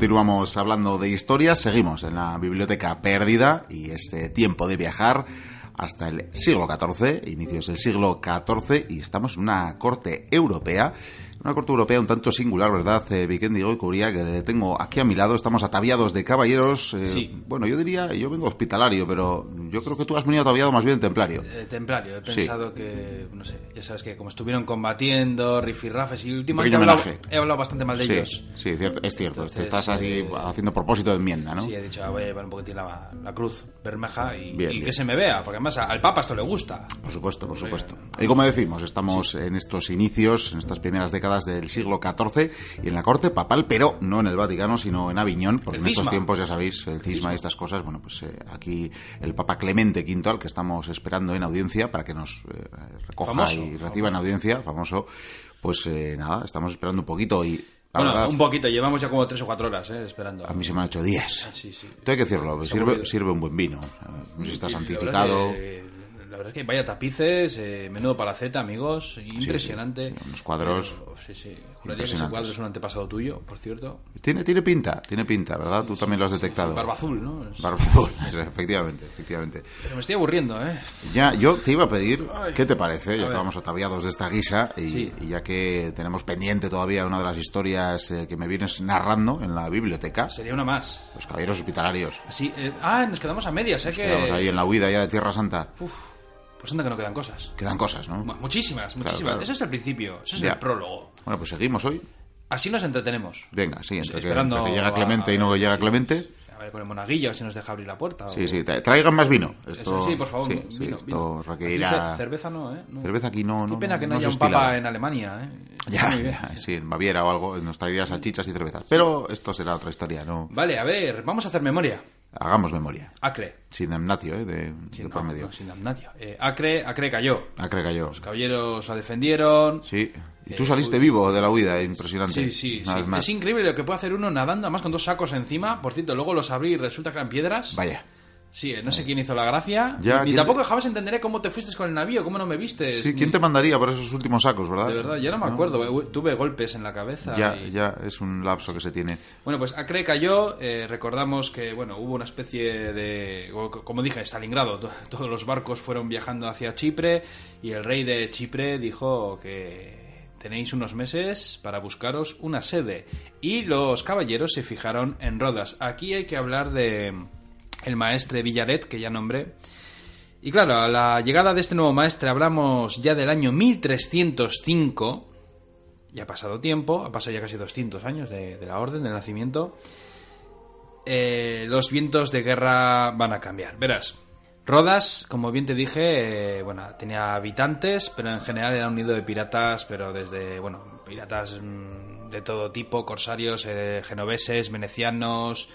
Continuamos hablando de historia, seguimos en la biblioteca perdida y este tiempo de viajar hasta el siglo XIV, inicios del siglo XIV, y estamos en una corte europea una corte europea un tanto singular, ¿verdad, eh, Vikendi Curia, que le tengo aquí a mi lado. Estamos ataviados de caballeros. Eh, Sí. Bueno, yo diría, yo vengo hospitalario, pero yo creo que tú has venido ataviado más bien templario. Eh, templario, he Sí. pensado que, no sé, ya sabes que como estuvieron combatiendo, rifirrafes, y últimamente he hablado, he hablado bastante mal de sí, ellos. sí, cierto, es cierto. Entonces, Estás así eh, haciendo propósito de enmienda, ¿no? Sí, he dicho, ah, voy a llevar un poquitín la, la cruz bermeja y, Bien, y bien. que se me vea, porque además al Papa esto le gusta. Por supuesto, por supuesto. Y como decimos, estamos en estos inicios, en estas primeras décadas del siglo XIV y en la corte papal, pero no en el Vaticano, sino en Aviñón, porque El en estos tiempos, ya sabéis, el cisma y estas cosas, bueno, pues eh, aquí el Papa Clemente V, al que estamos esperando en audiencia para que nos eh, recoja Famoso, y reciba en audiencia, famoso, pues eh, nada, estamos esperando un poquito y bueno, verdad, un poquito, llevamos ya como tres o cuatro horas eh, esperando. a mí se me han hecho días. Ah, sí, sí. Hay que decirlo, sirve, sirve un buen vino. No sé si está santificado. es que- verdad es que vaya tapices, eh, menudo palaceta, amigos, impresionante. sí, unos cuadros Pero, sí, sí. Juraría que ese cuadro es un antepasado tuyo, por cierto. Tiene, tiene pinta, tiene pinta, ¿verdad? Tú también lo has detectado. Barba azul, ¿no? Es- Barba azul, efectivamente, efectivamente. Pero me estoy aburriendo, ¿eh? Ya, yo te iba a pedir, ¿qué te parece? Ya que vamos ataviados de esta guisa y, ya que tenemos pendiente todavía una de las historias eh, que me vienes narrando en la biblioteca, Sería una más. los caballeros hospitalarios. Así, eh, ah, nos quedamos a medias, ¿eh? Que... Quedamos ahí en la huida ya de Tierra Santa. Uf, pues anda que no quedan cosas. Quedan cosas, ¿no? Mu- Muchísimas, muchísimas. claro. Eso es el principio, eso es Ya. el prólogo. Bueno, pues seguimos hoy. Así nos entretenemos. Venga, sí, entre, que, Esperando entre que llega a- Clemente y no a- llega Clemente. A ver, con el monaguillo, si nos deja abrir la puerta. o- Sí, sí, tra- traigan más vino. Eso, Esto, sí, por favor. sí, vino, sí, vino. esto requerirá... ce- Cerveza no, ¿eh? No. Cerveza aquí no, Qué no. pena que no, haya un papa en Alemania, ¿eh? Ya, ya, sí, en Baviera o algo, nos traería salchichas y cervezas. Pero esto será otra historia, no. Vale, a ver, vamos a hacer memoria. Hagamos memoria. Acre. Sin damnatio, ¿eh? De, de Sí, por medio. no, sin damnatio. Eh, Acre, Acre cayó. Acrega yo. Los caballeros la defendieron. Sí. Y tú Eh, saliste vivo de la huida, eh, impresionante. Sí, sí. Es increíble lo que puede hacer uno nadando, además con dos sacos encima. Por cierto, luego los abrí y resulta que eran piedras. Vaya. Sí, eh, no sé quién hizo la gracia. Ya, y ¿quién tampoco te- jamás entenderé cómo te fuiste con el navío, cómo no me viste. Sí, ¿quién te mandaría por esos últimos sacos, verdad? De verdad, ya no me acuerdo. eh, Tuve golpes en la cabeza. Ya, y- ya, es un lapso que se tiene. Bueno, pues Acre cayó. eh, recordamos que, bueno, hubo una especie de. Como dije, Stalingrado. to- Todos los barcos fueron viajando hacia Chipre. Y el rey de Chipre dijo que tenéis unos meses para buscaros una sede. Y los caballeros se fijaron en Rodas. Aquí hay que hablar de. El maestre Villaret, que ya nombré. Y claro, a la llegada de este nuevo maestre hablamos ya del año 1305. Ya ha pasado tiempo, ha pasado ya casi 200 años de, la orden, del nacimiento. Eh, los vientos de guerra van a cambiar. Verás, Rodas, como bien te dije, eh, bueno, tenía habitantes, pero en general era un nido de piratas, pero desde, bueno, piratas mm, de todo tipo, corsarios, eh, genoveses, venecianos,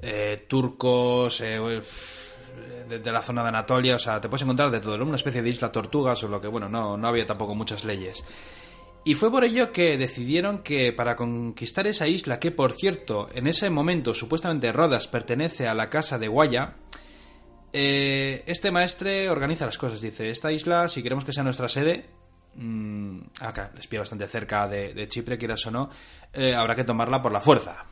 eh, turcos, eh, de, de la zona de Anatolia, o sea, te puedes encontrar de todo, una especie de isla tortugas, o lo que, bueno, no, no había tampoco muchas leyes. Y fue por ello que decidieron que para conquistar esa isla, que por cierto, en ese momento supuestamente Rodas pertenece a la casa de Guaya, eh, este maestre organiza las cosas. Dice, esta isla, si queremos que sea nuestra sede, mm, acá les pilla bastante cerca de, de Chipre, quieras o no, eh, habrá que tomarla por la fuerza.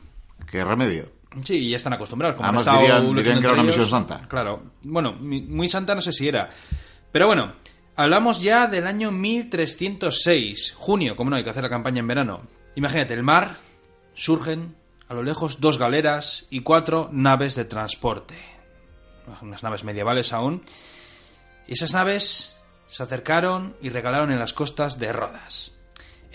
¿Qué remedio? Sí, y ya están acostumbrados. Como Además, han estado dirían- luchando dirían que era entre una ellos. misión santa. Claro. Bueno, muy santa no sé si era. Pero bueno, hablamos ya del año 1306, junio, como no, hay que hacer la campaña en verano. Imagínate, el mar, surgen a lo lejos dos galeras y cuatro naves de transporte. Unas naves medievales aún. Y esas naves se acercaron y regalaron en las costas de Rodas.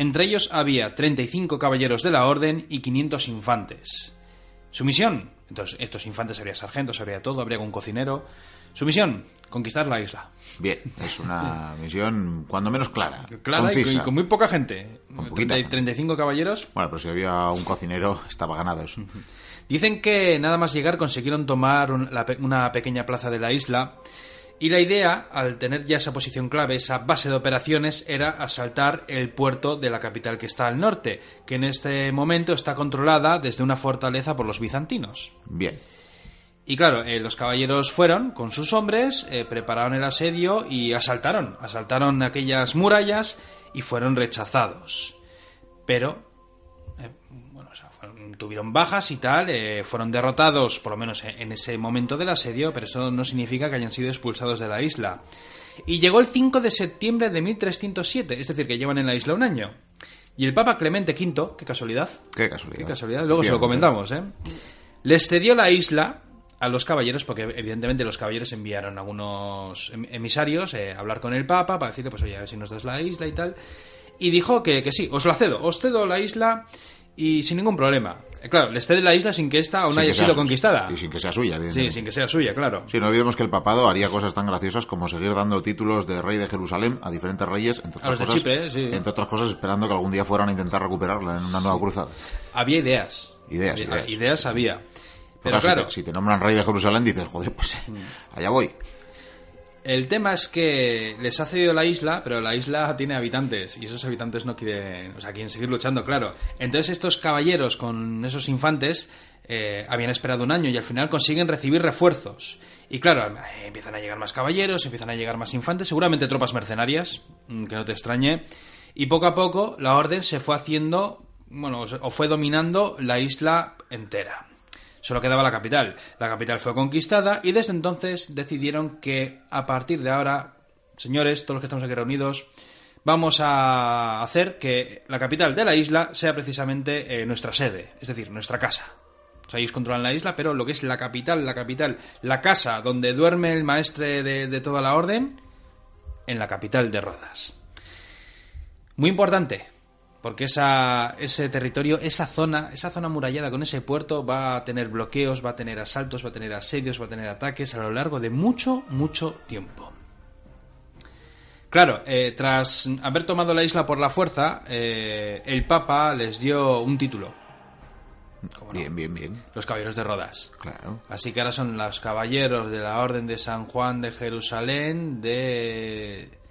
Entre ellos había 35 caballeros de la orden y 500 infantes. Su misión, entonces estos infantes habría sargentos, habría todo, habría un cocinero. Su misión, conquistar la isla. Bien, es una misión cuando menos clara. Clara y con, concisa. y con muy poca gente. Con poquita 30 gente. 35 caballeros. Bueno, pero si había un cocinero, estaba ganado eso. Dicen que nada más llegar consiguieron tomar una pequeña plaza de la isla y la idea, al tener ya esa posición clave, esa base de operaciones, era asaltar el puerto de la capital que está al norte, que en este momento está controlada desde una fortaleza por los bizantinos. Bien. Y claro, eh, los caballeros fueron con sus hombres, eh, prepararon el asedio y asaltaron. Asaltaron aquellas murallas y fueron rechazados. Pero tuvieron bajas y tal, eh, fueron derrotados, por lo menos en, ese momento del asedio, pero eso no significa que hayan sido expulsados de la isla. Y llegó el 5 de septiembre de 1307, es decir, que llevan en la isla un año. Y el Papa Clemente V, qué casualidad, Qué casualidad. qué casualidad, luego se lo comentamos, ¿eh? Les cedió la isla a los caballeros, porque evidentemente los caballeros enviaron algunos em- emisarios eh, a hablar con el Papa para decirle, pues oye, a ver si nos das la isla y tal. Y dijo que, que sí, os la cedo, os cedo la isla y sin ningún problema. Eh, claro, les cede la isla sin que ésta aún Sin haya sea- sido conquistada. Y sin que sea suya, Sí, sin que sea suya, claro. Sí, no olvidemos que el papado haría cosas tan graciosas como seguir dando títulos de rey de Jerusalén a diferentes reyes, entre otras, A los de cosas, Chipre, sí. entre otras cosas esperando que algún día fueran a intentar recuperarla en una nueva cruzada. Había ideas. Ideas, Había- ideas. había. Pero claro, Mm. si, te, si te nombran rey de Jerusalén dices, joder, pues allá voy. El tema es que les ha cedido la isla, pero la isla tiene habitantes y esos habitantes no quieren, o sea, quieren seguir luchando, claro. Entonces estos caballeros con esos infantes eh, habían esperado un año y al final consiguen recibir refuerzos. Y claro, eh, empiezan a llegar más caballeros, empiezan a llegar más infantes, seguramente tropas mercenarias, mm, que no te extrañe. Y poco a poco la orden se fue haciendo, bueno, o fue dominando la isla entera. Solo quedaba la capital. La capital fue conquistada y desde entonces decidieron que a partir de ahora, señores, todos los que estamos aquí reunidos, vamos a hacer que la capital de la isla sea precisamente eh, nuestra sede, es decir, nuestra casa. O sea, ellos controlan la isla, pero lo que es la capital, la capital, la casa donde duerme el maestre de, de toda la orden, en la capital de Rodas. Muy importante, porque esa, ese territorio, esa zona, esa zona amurallada con ese puerto va a tener bloqueos, va a tener asaltos, va a tener asedios, va a tener ataques a lo largo de mucho, mucho tiempo. Claro, eh, tras haber tomado la isla por la fuerza, eh, el Papa les dio un título. Bien, bien, bien. Los caballeros de Rodas. Claro. Así que ahora son los caballeros de la Orden de San Juan de Jerusalén, de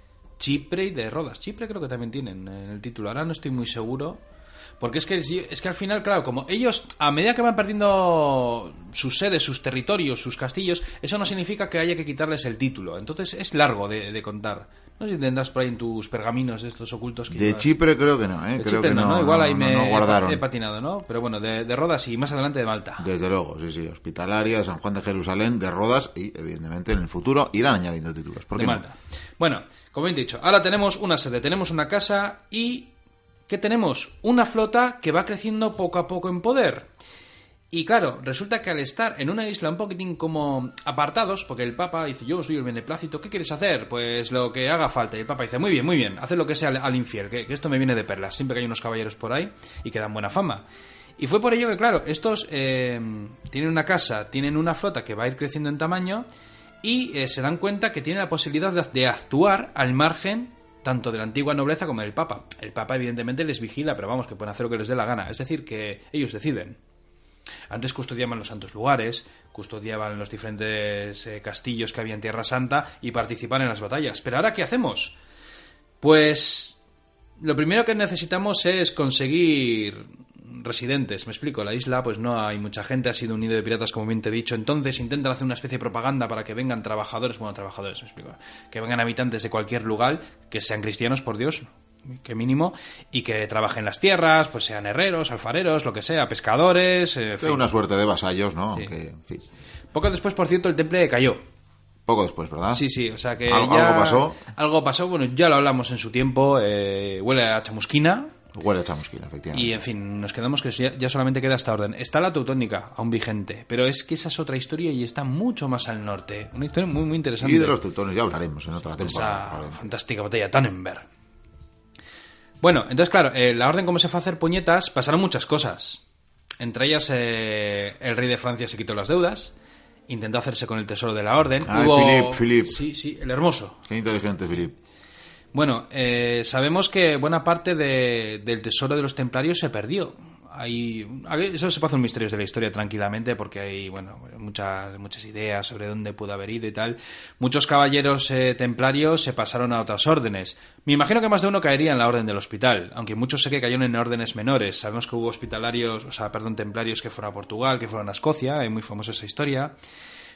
Chipre y de Rodas. Chipre creo que también tienen en el título. Ahora no estoy muy seguro. Porque es que, es que al final, claro, como ellos, a medida que van perdiendo sus sedes, sus territorios, sus castillos, eso no significa que haya que quitarles el título. Entonces es largo de, de contar. No sé si tendrás por ahí en tus pergaminos de estos ocultos que De llevas. Chipre creo que no, ¿eh? De creo Chipre que no, no. Igual ahí no, me no guardaron. he patinado, ¿no? Pero bueno, de, de Rodas y más adelante de Malta. Desde luego, sí, sí. Hospitalaria, San Juan de Jerusalén, de Rodas y, evidentemente, en el futuro irán añadiendo títulos. ¿Por de qué? Malta. Bueno, como he dicho, ahora tenemos una sede, tenemos una casa y ¿qué tenemos? Una flota que va creciendo poco a poco en poder. Y claro, resulta que al estar en una isla un poquitín como apartados, porque el Papa dice, yo soy el beneplácito, ¿qué quieres hacer? Pues lo que haga falta. Y el Papa dice, muy bien, muy bien, haz lo que sea al, infiel, que, que esto me viene de perlas, siempre que hay unos caballeros por ahí y que dan buena fama. Y fue por ello que, claro, estos eh, tienen una casa, tienen una flota que va a ir creciendo en tamaño y eh, se dan cuenta que tienen la posibilidad de, de actuar al margen tanto de la antigua nobleza como del Papa. El Papa evidentemente les vigila, pero vamos, que pueden hacer lo que les dé la gana. Es decir, que ellos deciden. Antes custodiaban los santos lugares, custodiaban los diferentes eh, castillos que había en Tierra Santa y participaban en las batallas. Pero ahora, ¿qué hacemos? Pues lo primero que necesitamos es conseguir residentes. Me explico, la isla pues no hay mucha gente, ha sido un nido de piratas como bien te he dicho, entonces intentan hacer una especie de propaganda para que vengan trabajadores, bueno, trabajadores, me explico, que vengan habitantes de cualquier lugar, que sean cristianos, por Dios, que mínimo, y que trabajen las tierras, pues sean herreros, alfareros, lo que sea, pescadores, eh, fin. una suerte de vasallos, ¿no? Aunque, en fin. Poco después, por cierto, el temple cayó. Poco después, ¿verdad? Sí, sí, o sea que ¿Algo- ya- algo pasó? Algo pasó, bueno, ya lo hablamos en su tiempo, eh, huele a chamusquina, Huele a chamusquina, efectivamente. Y en fin, nos quedamos que ya, ya solamente queda esta orden. Está la teutónica, aún vigente, pero es que esa es otra historia y está mucho más al norte. Una historia muy, muy interesante. Y de los teutones ya hablaremos en otra temporada. Esa fantástica batalla Tannenberg. Bueno, entonces, claro, eh, la orden como se fue a hacer puñetas, pasaron muchas cosas. Entre ellas, eh, el rey de Francia se quitó las deudas, intentó hacerse con el tesoro de la orden. Ay, Hubo... Philip, Philip. Sí, sí, el hermoso. Qué inteligente, Filip. Bueno, eh, sabemos que buena parte de- del tesoro de los templarios se perdió. Hay, eso se puede hacer un misterio de la historia tranquilamente porque hay bueno muchas muchas ideas sobre dónde pudo haber ido y tal. Muchos caballeros eh, templarios se pasaron a otras órdenes. Me imagino que más de uno caería en la orden del hospital, aunque muchos sé que cayeron en órdenes menores. Sabemos que hubo hospitalarios, o sea, perdón, templarios que fueron a Portugal, que fueron a Escocia, es muy famosa esa historia.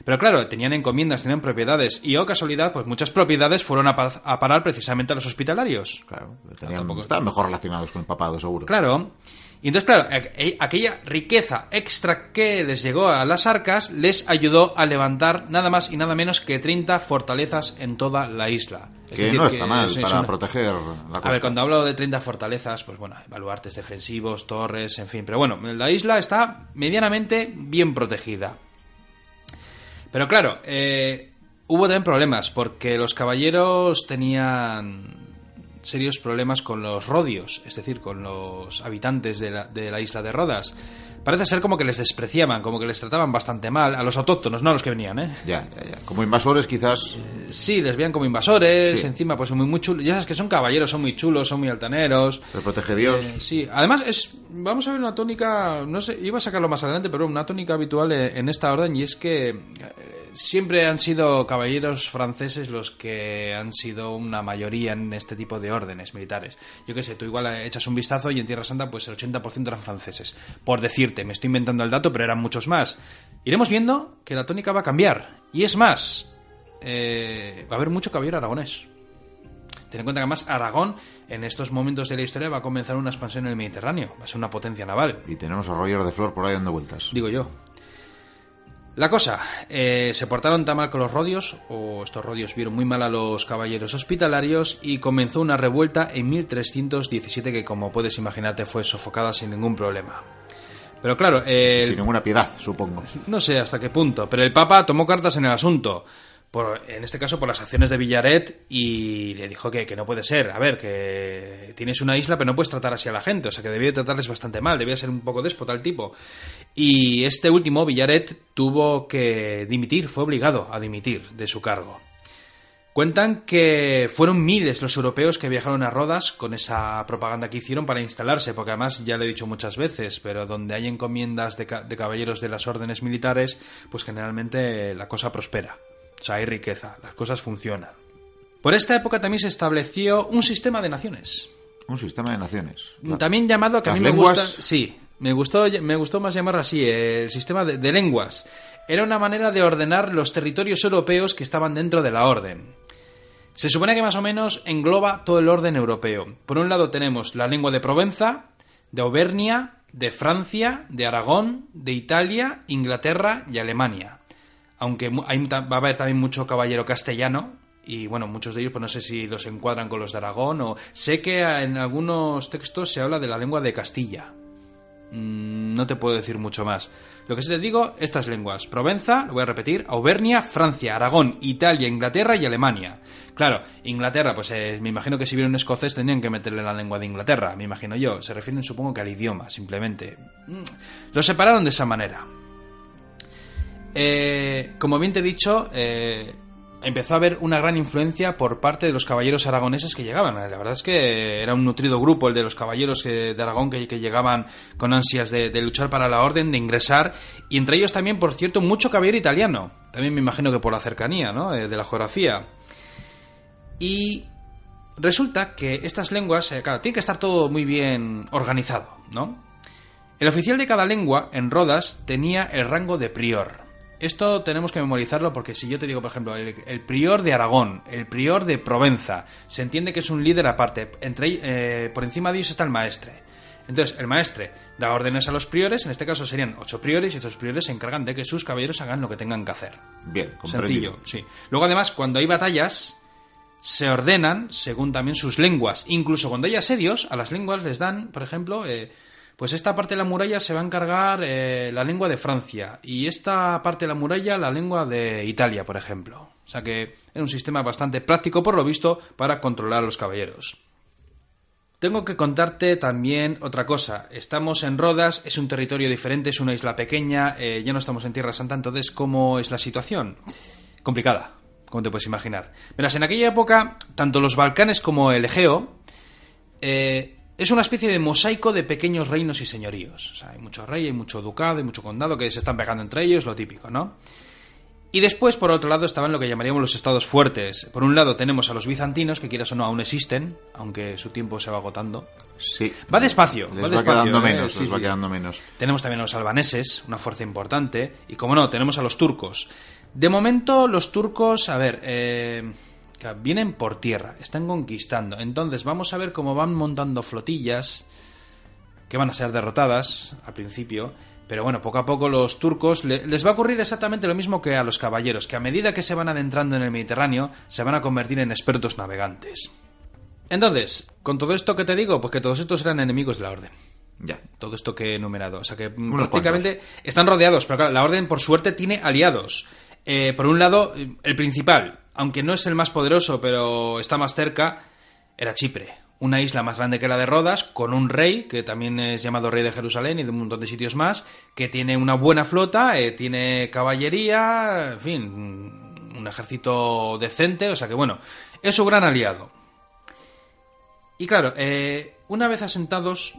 Pero claro, tenían encomiendas, tenían propiedades, y, oh casualidad, pues muchas propiedades fueron a, par- a parar precisamente a los hospitalarios. Claro, tenían, tampoco- estaban mejor relacionados con el papado, seguro. Claro. Y entonces, claro, aqu- aquella riqueza extra que les llegó a las arcas les ayudó a levantar nada más y nada menos que 30 fortalezas en toda la isla. Es Que decir, no que está mal es- es para una- proteger la costa. A ver, cuando hablo de 30 fortalezas, pues bueno, baluartes defensivos, torres, en fin. Pero bueno, la isla está medianamente bien protegida. Pero claro, eh, hubo también problemas, porque los caballeros tenían serios problemas con los rodios, es decir, con los habitantes de la, de la isla de Rodas. Parece ser como que les despreciaban, como que les trataban bastante mal, a los autóctonos, no a los que venían, ¿eh? Ya, ya, ya. Como invasores, quizás. Sí, les veían como invasores, Sí. encima pues muy, muy chulos. Ya sabes que son caballeros, son muy chulos, son muy altaneros. Se protege Dios. Eh, sí, además es vamos a ver una tónica, no sé, iba a sacarlo más adelante, pero una tónica habitual en en esta orden y es que eh, siempre han sido caballeros franceses los que han sido una mayoría en este tipo de órdenes militares. Yo qué sé, tú igual echas un vistazo y en Tierra Santa pues el 80% eran franceses. Por decirte, me estoy inventando el dato, pero eran muchos más. Iremos viendo que la tónica va a cambiar. Y es más, eh, va a haber mucho caballero aragonés. Ten en cuenta que además Aragón en estos momentos de la historia va a comenzar una expansión en el Mediterráneo. Va a ser una potencia naval, Y tenemos a Roger de Flor por ahí dando vueltas. digo yo. La cosa, eh, se portaron tan mal con los rodios, o estos rodios vieron muy mal a los caballeros hospitalarios, y comenzó una revuelta en 1317 que, como puedes imaginarte, fue sofocada sin ningún problema. Pero claro, eh, Sin ninguna piedad, supongo. no sé hasta qué punto, pero el Papa tomó cartas en el asunto. En este caso por las acciones de Villaret y le dijo que, que no puede ser. A ver, que tienes una isla pero no puedes tratar así a la gente. O sea que debía tratarles bastante mal, debía ser un poco déspota el tipo. Y este último, Villaret, tuvo que dimitir, fue obligado a dimitir de su cargo. Cuentan que fueron miles los europeos que viajaron a Rodas con esa propaganda que hicieron para instalarse, porque además ya lo he dicho muchas veces, pero donde hay encomiendas de, ca- de caballeros de las órdenes militares, pues generalmente la cosa prospera. O sea, hay riqueza, las cosas funcionan. Por esta época también se estableció un sistema de naciones. Un sistema de naciones. También llamado, que a mí me gusta. Sí, me gustó, me gustó más llamarlo así, el sistema de, de lenguas. Era una manera de ordenar los territorios europeos que estaban dentro de la orden. Se supone que más o menos engloba todo el orden europeo. Por un lado tenemos la lengua de Provenza, de Auvernia, de Francia, de Aragón, de Italia, Inglaterra y Alemania. Aunque hay, va a haber también mucho caballero castellano, y bueno, muchos de ellos pues no sé si los encuadran con los de Aragón, o sé que en algunos textos se habla de la lengua de Castilla. Mm, No te puedo decir mucho más. Lo que sí te digo, estas lenguas. Provenza, lo voy a repetir, Auvernia, Francia, Aragón, Italia, Inglaterra y Alemania. Claro, Inglaterra, pues eh, me imagino que si viera un escocés tendrían que meterle la lengua de Inglaterra, me imagino yo. Se refieren supongo que al idioma, simplemente. Mm, Lo separaron de esa manera. Eh, como bien te he dicho, eh, empezó a haber una gran influencia por parte de los caballeros aragoneses que llegaban. La verdad es que era un nutrido grupo el de los caballeros que- de Aragón que, llegaban con ansias de, luchar para la orden, de ingresar, y entre ellos también, por cierto, mucho caballero italiano. También me imagino que por la cercanía, ¿no? Eh, de la geografía. Y resulta que estas lenguas, eh, claro, tiene que estar todo muy bien organizado, ¿no? El oficial de cada lengua en Rodas tenía el rango de prior. Esto tenemos que memorizarlo porque si yo te digo, por ejemplo, el, el prior de Aragón, el prior de Provenza, se entiende que es un líder aparte. Entre, eh, por encima de ellos está el maestre. Entonces, el maestre da órdenes a los priores, en este caso serían ocho priores, y estos priores se encargan de que sus caballeros hagan lo que tengan que hacer. Bien, comprendido. Sencillo, sí. Luego, además, cuando hay batallas, se ordenan según también sus lenguas. Incluso cuando hay asedios, a las lenguas les dan, por ejemplo, eh, pues esta parte de la muralla se va a encargar eh, la lengua de Francia y esta parte de la muralla la lengua de Italia, por ejemplo. O sea que era un sistema bastante práctico, por lo visto, para controlar a los caballeros. Tengo que contarte también otra cosa. Estamos en Rodas, es un territorio diferente, es una isla pequeña, eh, ya no estamos en Tierra Santa, entonces, ¿cómo es la situación? Complicada, como te puedes imaginar. Verás, en aquella época, tanto los Balcanes como el Egeo eh, es una especie de mosaico de pequeños reinos y señoríos. O sea, hay mucho rey, hay mucho ducado, hay mucho condado que se están pegando entre ellos, lo típico, ¿no? Y después, por otro lado, estaban lo que llamaríamos los estados fuertes. Por un lado tenemos a los bizantinos, que quieras o no aún existen, aunque su tiempo se va agotando. Sí. Va despacio, Les va va, despacio, quedando ¿eh? menos, Sí, les va sí. quedando menos. Tenemos también a los albaneses, una fuerza importante. Y como no, tenemos a los turcos. De momento, los turcos, a ver, eh, que vienen por tierra, están conquistando. Entonces, vamos a ver cómo van montando flotillas que van a ser derrotadas al principio. Pero bueno, poco a poco los turcos le- les va a ocurrir exactamente lo mismo que a los caballeros, que a medida que se van adentrando en el Mediterráneo, se van a convertir en expertos navegantes. Entonces, con todo esto que te digo, pues que todos estos eran enemigos de la orden Ya. todo esto que he enumerado. O sea que Unos prácticamente están rodeados, pero claro, la Orden por suerte tiene aliados. Eh, por un lado, el principal, aunque no es el más poderoso, pero está más cerca, era Chipre. Una isla más grande que la de Rodas, con un rey, que también es llamado rey de Jerusalén y de un montón de sitios más, que tiene una buena flota, eh, tiene caballería, en fin, un ejército decente, o sea que bueno, es su gran aliado. Y claro, eh, una vez asentados,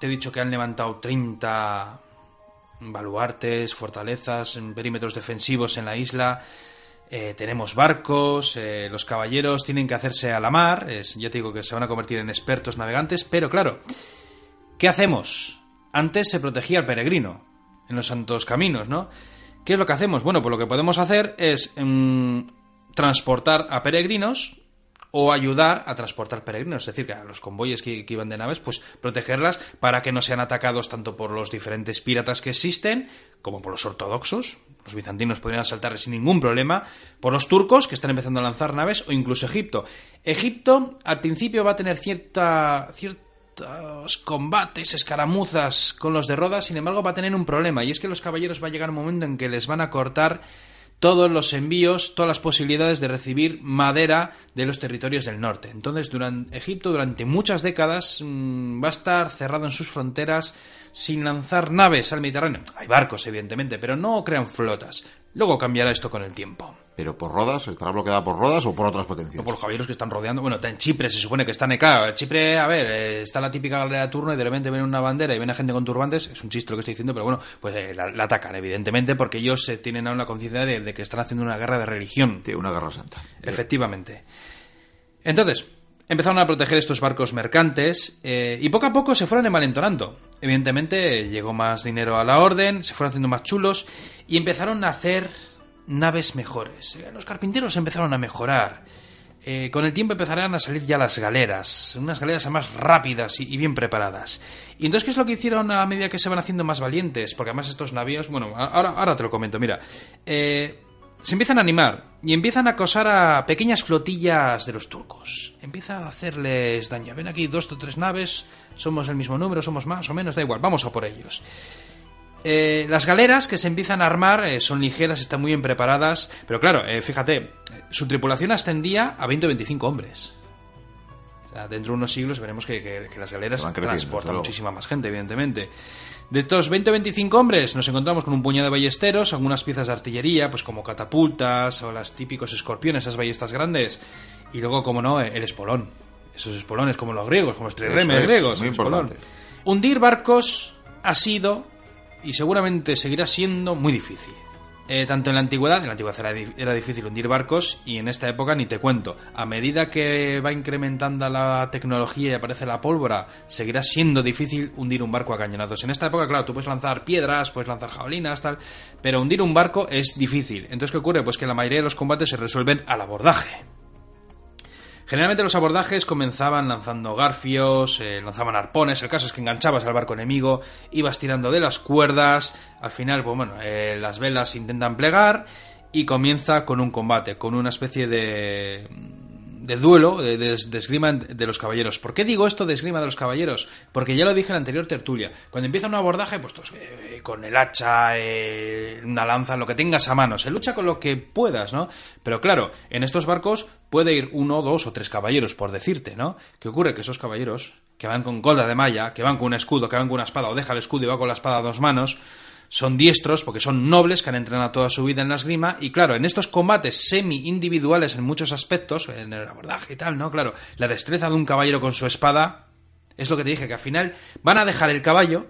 te he dicho que han levantado 30 baluartes, fortalezas, perímetros defensivos en la isla. Eh, tenemos barcos, eh, los caballeros tienen que hacerse a la mar. ya te digo que se van a convertir en expertos navegantes, pero claro, ¿qué hacemos? Antes se protegía al peregrino en los santos caminos, ¿no? ¿Qué es lo que hacemos? Bueno, pues lo que podemos hacer es mm, transportar a peregrinos o ayudar a transportar peregrinos, es decir, que a los convoyes que, que iban de naves, pues protegerlas para que no sean atacados tanto por los diferentes piratas que existen, como por los ortodoxos, los bizantinos podrían asaltar sin ningún problema, por los turcos que están empezando a lanzar naves, o incluso Egipto. Egipto al principio va a tener cierta, ciertos combates, escaramuzas con los de Rodas, sin embargo va a tener un problema, y es que los caballeros va a llegar un momento en que les van a cortar todos los envíos, todas las posibilidades de recibir madera de los territorios del norte. Entonces, Egipto durante muchas décadas mm, va a estar cerrado en sus fronteras sin lanzar naves al Mediterráneo. Hay barcos, evidentemente, pero no crean flotas. Luego cambiará esto con el tiempo. Pero por Rodas, ¿estará bloqueada por Rodas o por otras potencias? O por los caballeros que están rodeando. Bueno, en Chipre se supone que están. Claro, Chipre, a ver, eh, está la típica galera de turno y de repente viene una bandera y viene gente con turbantes. Es un chiste lo que estoy diciendo, pero bueno, pues eh, la, la atacan, evidentemente, porque ellos eh, tienen aún la conciencia de, de que están haciendo una guerra de religión. Sí, una guerra santa. Efectivamente. Entonces, empezaron a proteger estos barcos mercantes eh, y poco a poco se fueron envalentonando. Evidentemente llegó más dinero a la orden, se fueron haciendo más chulos y empezaron a hacer naves mejores. Eh, Los carpinteros empezaron a mejorar. Eh, con el tiempo empezarán a salir ya las galeras, unas galeras más rápidas y, bien preparadas. Y entonces, ¿qué es lo que hicieron a medida que se van haciendo más valientes? Porque además estos navíos, bueno, ahora, ahora te lo comento, mira. Eh, se empiezan a animar y empiezan a acosar a pequeñas flotillas de los turcos. Empieza a hacerles daño. Ven aquí dos o tres naves, somos el mismo número, somos más o menos, da igual, vamos a por ellos. Eh, las galeras que se empiezan a armar eh, son ligeras, están muy bien preparadas, pero claro, eh, fíjate, su tripulación ascendía a 20 o 25 hombres. O sea, dentro de unos siglos veremos que, que- que las galeras transportan muchísima más gente, evidentemente. De estos 20 o 25 hombres nos encontramos con un puñado de ballesteros, algunas piezas de artillería, pues como catapultas o las típicos escorpiones, esas ballestas grandes, y luego, como no, el espolón. Esos espolones como los griegos, como los triremes es, griegos. muy espolón. importante. Hundir barcos ha sido y seguramente seguirá siendo muy difícil. Eh, tanto en la antigüedad, en la antigüedad era, di- era difícil hundir barcos y en esta época ni te cuento. A medida que va incrementando la tecnología y aparece la pólvora, seguirá siendo difícil hundir un barco a cañonazos. En esta época, claro, tú puedes lanzar piedras, puedes lanzar jabalinas, tal, pero hundir un barco es difícil. Entonces, ¿qué ocurre? Pues que la mayoría de los combates se resuelven al abordaje. Generalmente los abordajes comenzaban lanzando garfios, eh, lanzaban arpones, el caso es que enganchabas al barco enemigo, ibas tirando de las cuerdas, al final, pues bueno, eh, las velas intentan plegar y comienza con un combate, con una especie de, de duelo, de, de- de esgrima de los caballeros. ¿Por qué digo esto de esgrima de los caballeros? Porque ya lo dije en la anterior tertulia. Cuando empieza un abordaje, pues todos, eh, con el hacha, eh, una lanza, lo que tengas a mano. Se lucha con lo que puedas, ¿no? Pero claro, en estos barcos puede ir uno, dos o tres caballeros, por decirte, ¿no? ¿Qué ocurre? Que esos caballeros, que van con colda de malla, que van con un escudo, que van con una espada, o deja el escudo y va con la espada a dos manos, son diestros porque son nobles que han entrenado toda su vida en la esgrima y claro, en estos combates semi individuales en muchos aspectos, en el abordaje y tal, ¿no? Claro, la destreza de un caballero con su espada es lo que te dije, que al final van a dejar el caballo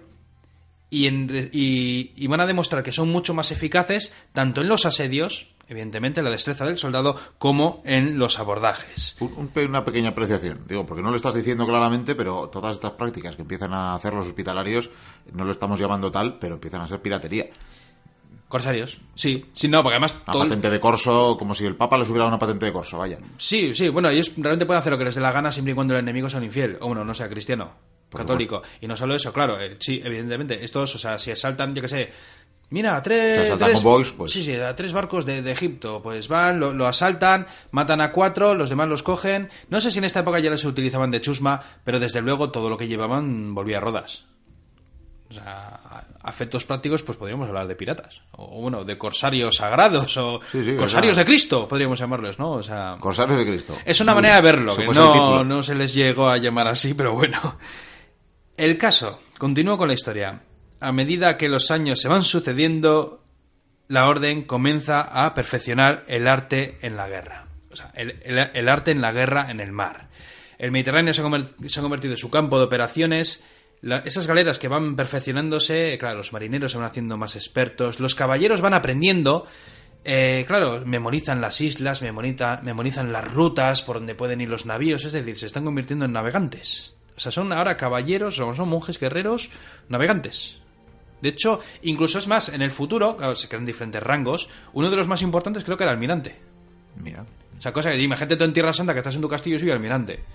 y- y van a demostrar que son mucho más eficaces tanto en los asedios, evidentemente la destreza del soldado, como en los abordajes. Un- un una pequeña apreciación, digo, porque no lo estás diciendo claramente, pero todas estas prácticas que empiezan a hacer los hospitalarios, no lo estamos llamando tal, pero empiezan a ser piratería. Corsarios, sí, sí, no, porque además Una todo patente de corso, como si el Papa les hubiera dado una patente de corso, vaya. Sí, sí, bueno, ellos realmente pueden hacer lo que les dé la gana siempre y cuando el enemigo sea un infiel, o bueno, no sea cristiano, Por católico. Y no solo eso, claro, eh, sí, evidentemente, estos, o sea, si asaltan, yo qué sé, mira, a tres... tres- pues- Sí, sí, a tres barcos de, de Egipto, pues van, lo, lo asaltan, matan a cuatro, los demás los cogen. No sé si en esta época ya les utilizaban de chusma, pero desde luego todo lo que llevaban volvía a rodas. O sea, a efectos prácticos, pues podríamos hablar de piratas. O bueno, de corsarios sagrados, o Sí, sí, corsarios o sea- de Cristo, podríamos llamarlos, ¿no? O sea... Corsarios de Cristo. Es una manera de verlo, que no, no se les llegó a llamar así, pero bueno. El caso, continúo con la historia. A medida que los años se van sucediendo, la orden comienza a perfeccionar el arte en la guerra. O sea, el, arte en la guerra en el mar. El Mediterráneo se ha, convertido en su campo de operaciones. Esas galeras que van perfeccionándose, claro, los marineros se van haciendo más expertos, los caballeros van aprendiendo. eh, claro, memorizan las islas, memoriza- memorizan las rutas por donde pueden ir los navíos, es decir, se están convirtiendo en navegantes. O sea, son ahora caballeros, o son monjes guerreros, navegantes. De hecho, incluso es más, en el futuro, claro, se crean diferentes rangos. Uno de los más importantes creo que era almirante. Mira. O sea, cosa que imagínate tú en Tierra Santa que estás en tu castillo y soy almirante.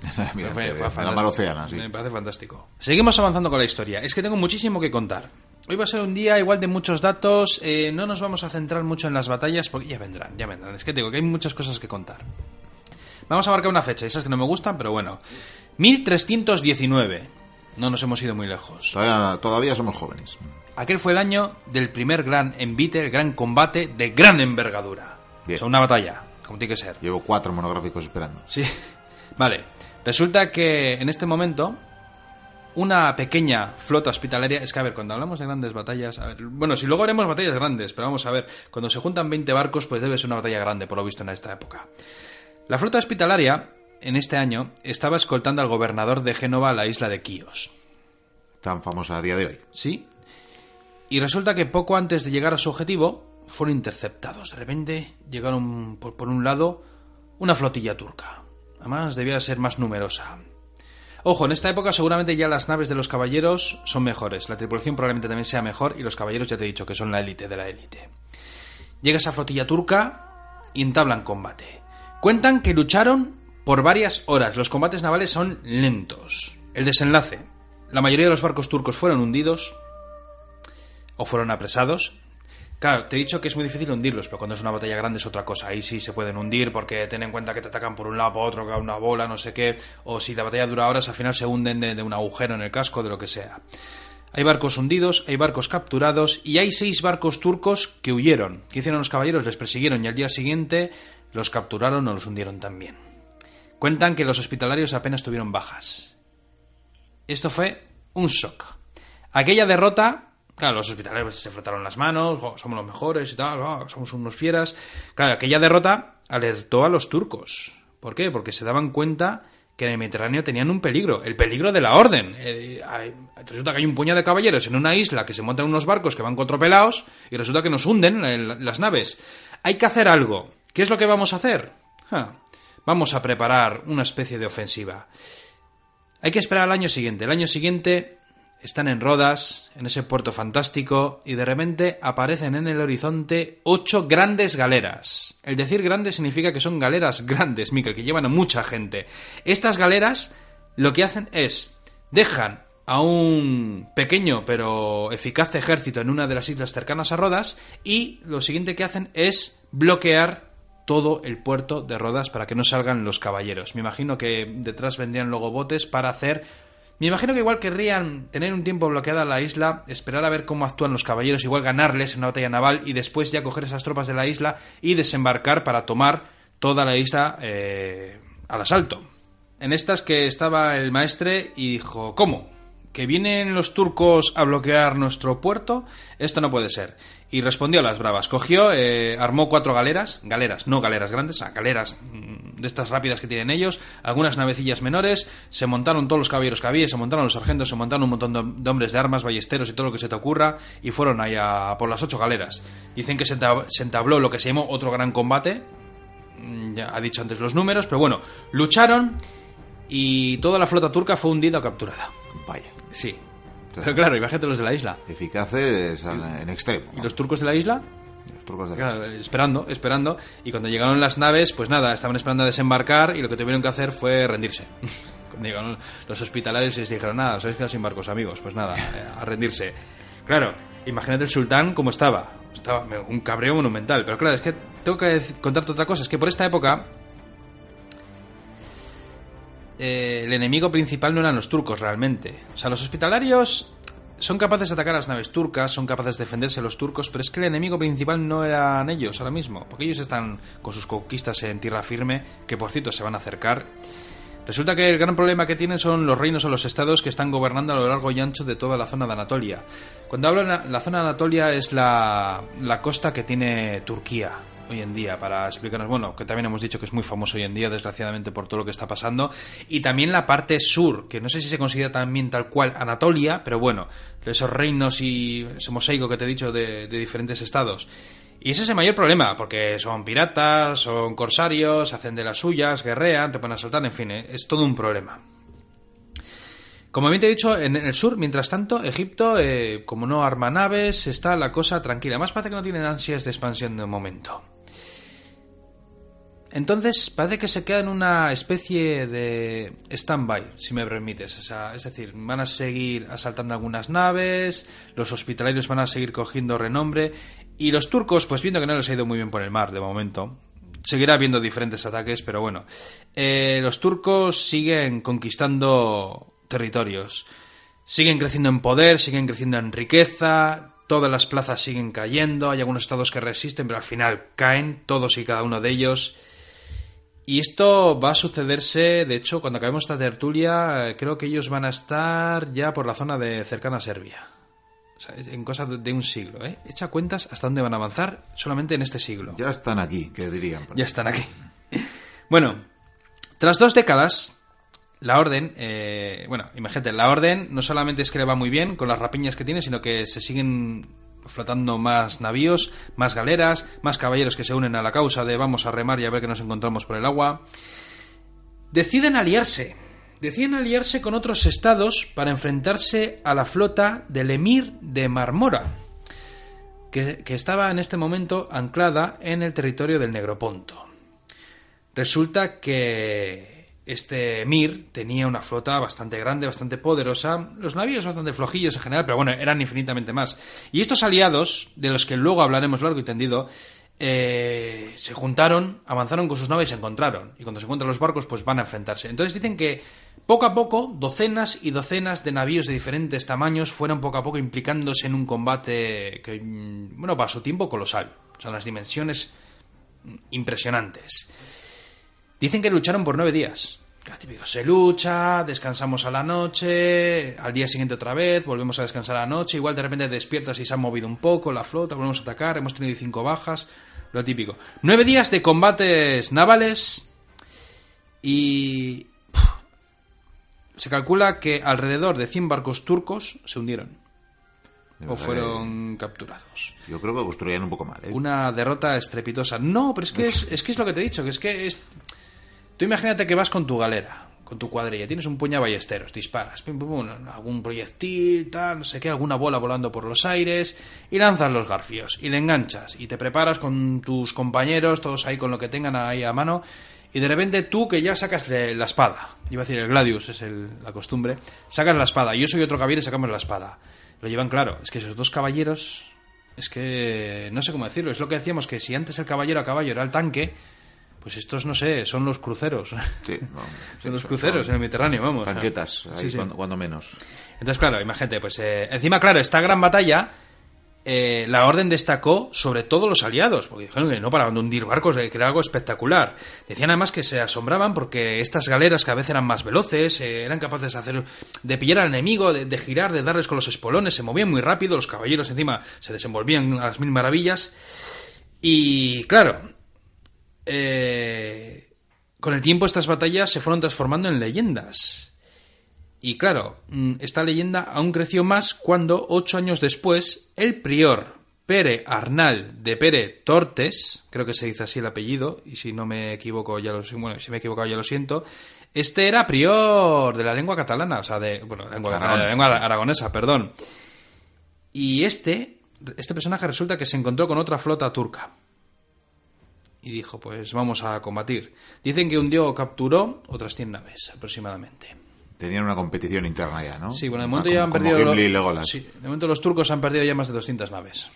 Fue de la fantástico. mar Océana, sí. Me parece fantástico. Seguimos avanzando con la historia. Es que tengo muchísimo que contar. Hoy va a ser un día igual de muchos datos. eh, no nos vamos a centrar mucho en las batallas porque ya vendrán, ya vendrán. Es que te digo que hay muchas cosas que contar. Vamos a marcar una fecha, esas que no me gustan, pero bueno. 1319. No nos hemos ido muy lejos. Todavía, todavía somos jóvenes. Aquel fue el año del primer gran envite, el gran combate de gran envergadura. Bien. O sea, una batalla, como tiene que ser. Llevo cuatro monográficos esperando. Sí. Vale. Resulta que en este momento una pequeña flota hospitalaria, es que a ver, cuando hablamos de grandes batallas, a ver, bueno, si luego haremos batallas grandes, pero vamos a ver, cuando se juntan 20 barcos, pues debe ser una batalla grande, por lo visto en esta época. La flota hospitalaria, en este año, estaba escoltando al gobernador de Génova a la isla de Quíos. Tan famosa a día de hoy. ¿Sí? Y resulta que poco antes de llegar a su objetivo, fueron interceptados. De repente llegaron por, un lado una flotilla turca. Además, debía ser más numerosa. Ojo, en esta época seguramente ya las naves de los caballeros son mejores. La tripulación probablemente también sea mejor y los caballeros ya te he dicho que son la élite de la élite. Llega esa flotilla turca y entablan combate. Cuentan que lucharon por varias horas. Los combates navales son lentos. El desenlace. La mayoría de los barcos turcos fueron hundidos o fueron apresados. Claro, te he dicho que es muy difícil hundirlos, pero cuando es una batalla grande es otra cosa. Ahí sí se pueden hundir porque ten en cuenta que te atacan por un lado, por otro, que una bola, no sé qué. O si la batalla dura horas, al final se hunden de, un agujero en el casco, de lo que sea. Hay barcos hundidos, hay barcos capturados y hay seis barcos turcos que huyeron. ¿Qué hicieron los caballeros? Les persiguieron y al día siguiente los capturaron o los hundieron también. Cuentan que los hospitalarios apenas tuvieron bajas. Esto fue un shock. Aquella derrota, claro, los hospitalarios se frotaron las manos, "Oh, somos los mejores y tal, oh, somos unos fieras. Claro, aquella derrota alertó a los turcos. ¿Por qué? Porque se daban cuenta que en el Mediterráneo tenían un peligro, el peligro de la orden. Eh, hay- resulta que hay un puñado de caballeros en una isla que se montan unos barcos que van contropelados y resulta que nos hunden en las naves. Hay que hacer algo. ¿Qué es lo que vamos a hacer? Vamos a preparar una especie de ofensiva. Hay que esperar al año siguiente. El año siguiente están en Rodas, en ese puerto fantástico, y de repente aparecen en el horizonte ocho grandes galeras. El decir grandes significa que son galeras grandes, Miquel, que llevan a mucha gente. Estas galeras lo que hacen es dejan a un pequeño pero eficaz ejército en una de las islas cercanas a Rodas y lo siguiente que hacen es bloquear todo el puerto de Rodas para que no salgan los caballeros. Me imagino que detrás vendrían luego botes para hacer... Me imagino que igual querrían tener un tiempo bloqueada la isla, esperar a ver cómo actúan los caballeros, igual ganarles en una batalla naval y después ya coger esas tropas de la isla y desembarcar para tomar toda la isla eh, al asalto. En estas que estaba el maestre y dijo, ¿cómo? ¿Que vienen los turcos a bloquear nuestro puerto? Esto no puede ser. Y respondió a las bravas. Cogió, eh, armó cuatro galeras, galeras, no galeras grandes, o sea, galeras mm, de estas rápidas que tienen ellos, algunas navecillas menores, se montaron todos los caballeros que había, se montaron los sargentos, se montaron un montón de, de hombres de armas, ballesteros y todo lo que se te ocurra, y fueron ahí a por las ocho galeras. Dicen que se, entab- se entabló lo que se llamó otro gran combate, Mm, ya ha dicho antes los números, pero bueno, lucharon y toda la flota turca fue hundida o capturada. Vaya. Sí. Pero claro, imagínate los de la isla. Eficaces en extremo. ¿Y los turcos de la isla? Los turcos de Claro, esperando, esperando. Y cuando llegaron las naves, pues nada, estaban esperando a desembarcar y lo que tuvieron que hacer fue rendirse. Cuando llegaron los hospitalarios y les dijeron, nada, os habéis quedado sin barcos, amigos. Pues nada, eh, a rendirse. Claro, imagínate el sultán cómo estaba. Estaba un cabreo monumental. Pero claro, es que tengo que contarte otra cosa. Es que por esta época eh, el enemigo principal no eran los turcos realmente. O sea, los hospitalarios son capaces de atacar a las naves turcas, son capaces de defenderse los turcos, pero es que el enemigo principal no eran ellos ahora mismo, porque ellos están con sus conquistas en tierra firme, que por cierto se van a acercar. Resulta que el gran problema que tienen son los reinos o los estados que están gobernando a lo largo y ancho de toda la zona de Anatolia. Cuando la- la zona de Anatolia es la, la costa que tiene Turquía hoy en día, para explicarnos, bueno, que también hemos dicho que es muy famoso hoy en día, desgraciadamente, por todo lo que está pasando, y también la parte sur, que no sé si se considera también tal cual Anatolia, pero bueno, esos reinos y ese mosaico que te he dicho de, diferentes estados. Y ese es el mayor problema, porque son piratas, son corsarios, hacen de las suyas, guerrean, te ponen a saltar, en fin, eh, es todo un problema. Como bien te he dicho, en el sur, mientras tanto, Egipto, eh, como no arma naves, está la cosa tranquila. Más parece que no tienen ansias de expansión de momento. Entonces, parece que se queda en una especie de stand-by, si me permites. O sea, es decir, van a seguir asaltando algunas naves, los hospitalarios van a seguir cogiendo renombre, y los turcos, pues viendo que no les ha ido muy bien por el mar de momento, seguirá habiendo diferentes ataques, pero bueno, eh, los turcos siguen conquistando territorios, siguen creciendo en poder, siguen creciendo en riqueza, todas las plazas siguen cayendo, hay algunos estados que resisten, pero al final caen, todos y cada uno de ellos. Y esto va a sucederse, de hecho, cuando acabemos esta tertulia, eh, creo que ellos van a estar ya por la zona de cercana a Serbia. O sea, en cosas de- un siglo, ¿eh? Echa cuentas hasta dónde van a avanzar solamente en este siglo. Ya están aquí, que dirían. Ya están aquí. Bueno, tras dos décadas, la orden, eh, bueno, imagínate, la orden no solamente es que le va muy bien con las rapiñas que tiene, sino que se siguen flotando más navíos, más galeras, más caballeros que se unen a la causa de vamos a remar y a ver qué nos encontramos por el agua. Deciden aliarse. Deciden aliarse con otros estados para enfrentarse a la flota del emir de Marmora, que, que estaba en este momento anclada en el territorio del Negroponto. Resulta que este Emir tenía una flota bastante grande, bastante poderosa, los navíos bastante flojillos en general, pero bueno, eran infinitamente más. Y estos aliados, de los que luego hablaremos largo y tendido, eh, se juntaron, avanzaron con sus naves y se encontraron. Y cuando se encuentran los barcos, pues van a enfrentarse. Entonces dicen que poco a poco, docenas y docenas de navíos de diferentes tamaños fueron poco a poco implicándose en un combate que, mm, bueno, para su tiempo colosal. O sea, las dimensiones impresionantes. Dicen que lucharon por nueve días. Típico, se lucha, descansamos a la noche, al día siguiente otra vez, volvemos a descansar a la noche, igual de repente despiertas y se ha movido un poco la flota, volvemos a atacar, hemos tenido cinco bajas, lo típico. Nueve días de combates navales y... se calcula que alrededor de 100 barcos turcos se hundieron o fueron capturados. que Yo creo que construían un poco mal. ¿eh? Una derrota estrepitosa. No, pero es que es, es que es lo que te he dicho, que es que es... Tú imagínate que vas con tu galera, con tu cuadrilla, tienes un puño de ballesteros, disparas, pim, pum, pum, algún proyectil, tal, no sé qué, alguna bola volando por los aires, y lanzas los garfios, y le enganchas, y te preparas con tus compañeros, todos ahí con lo que tengan ahí a mano, y de repente tú que ya sacas la espada, iba a decir el gladius, es el- la costumbre, sacas la espada, y yo soy otro caballero y sacamos la espada. Lo llevan claro, es que esos dos caballeros es que no sé cómo decirlo. Es lo que decíamos que si antes el caballero a caballo era el tanque, pues estos no sé, son los cruceros. Sí, no, sí, son los cruceros son en el Mediterráneo, vamos. Tanquetas, ahí Sí, sí. Cuando, cuando menos. Entonces, claro, imagínate, pues eh, encima, claro, esta gran batalla, eh, la orden destacó sobre todo los aliados, porque dijeron que no paraban de hundir barcos, que era algo espectacular. Decían además que se asombraban porque estas galeras cada vez eran más veloces, eh, eran capaces de hacer, de pillar al enemigo, de, de girar, de darles con los espolones, se movían muy rápido, los caballeros encima se desenvolvían a las mil maravillas. Y claro, eh, con el tiempo estas batallas se fueron transformando en leyendas. Y claro, mm, esta leyenda aún creció más cuando, ocho años después, el prior Pere Arnal de Pere Tortes, creo que se dice así el apellido, y si no me equivoco ya lo bueno, si me he equivocado ya lo siento, este era prior de la lengua catalana, o sea, de, bueno, la lengua, catalana, la lengua aragonesa, perdón. Y este, este personaje resulta que se encontró con otra flota turca. Y dijo, pues vamos a combatir. Dicen que un dios capturó otras 100 naves, aproximadamente. Tenían una competición interna ya, ¿no? Sí, bueno, de momento ya han perdido... Los, sí, de momento los turcos han perdido ya más de 200 naves.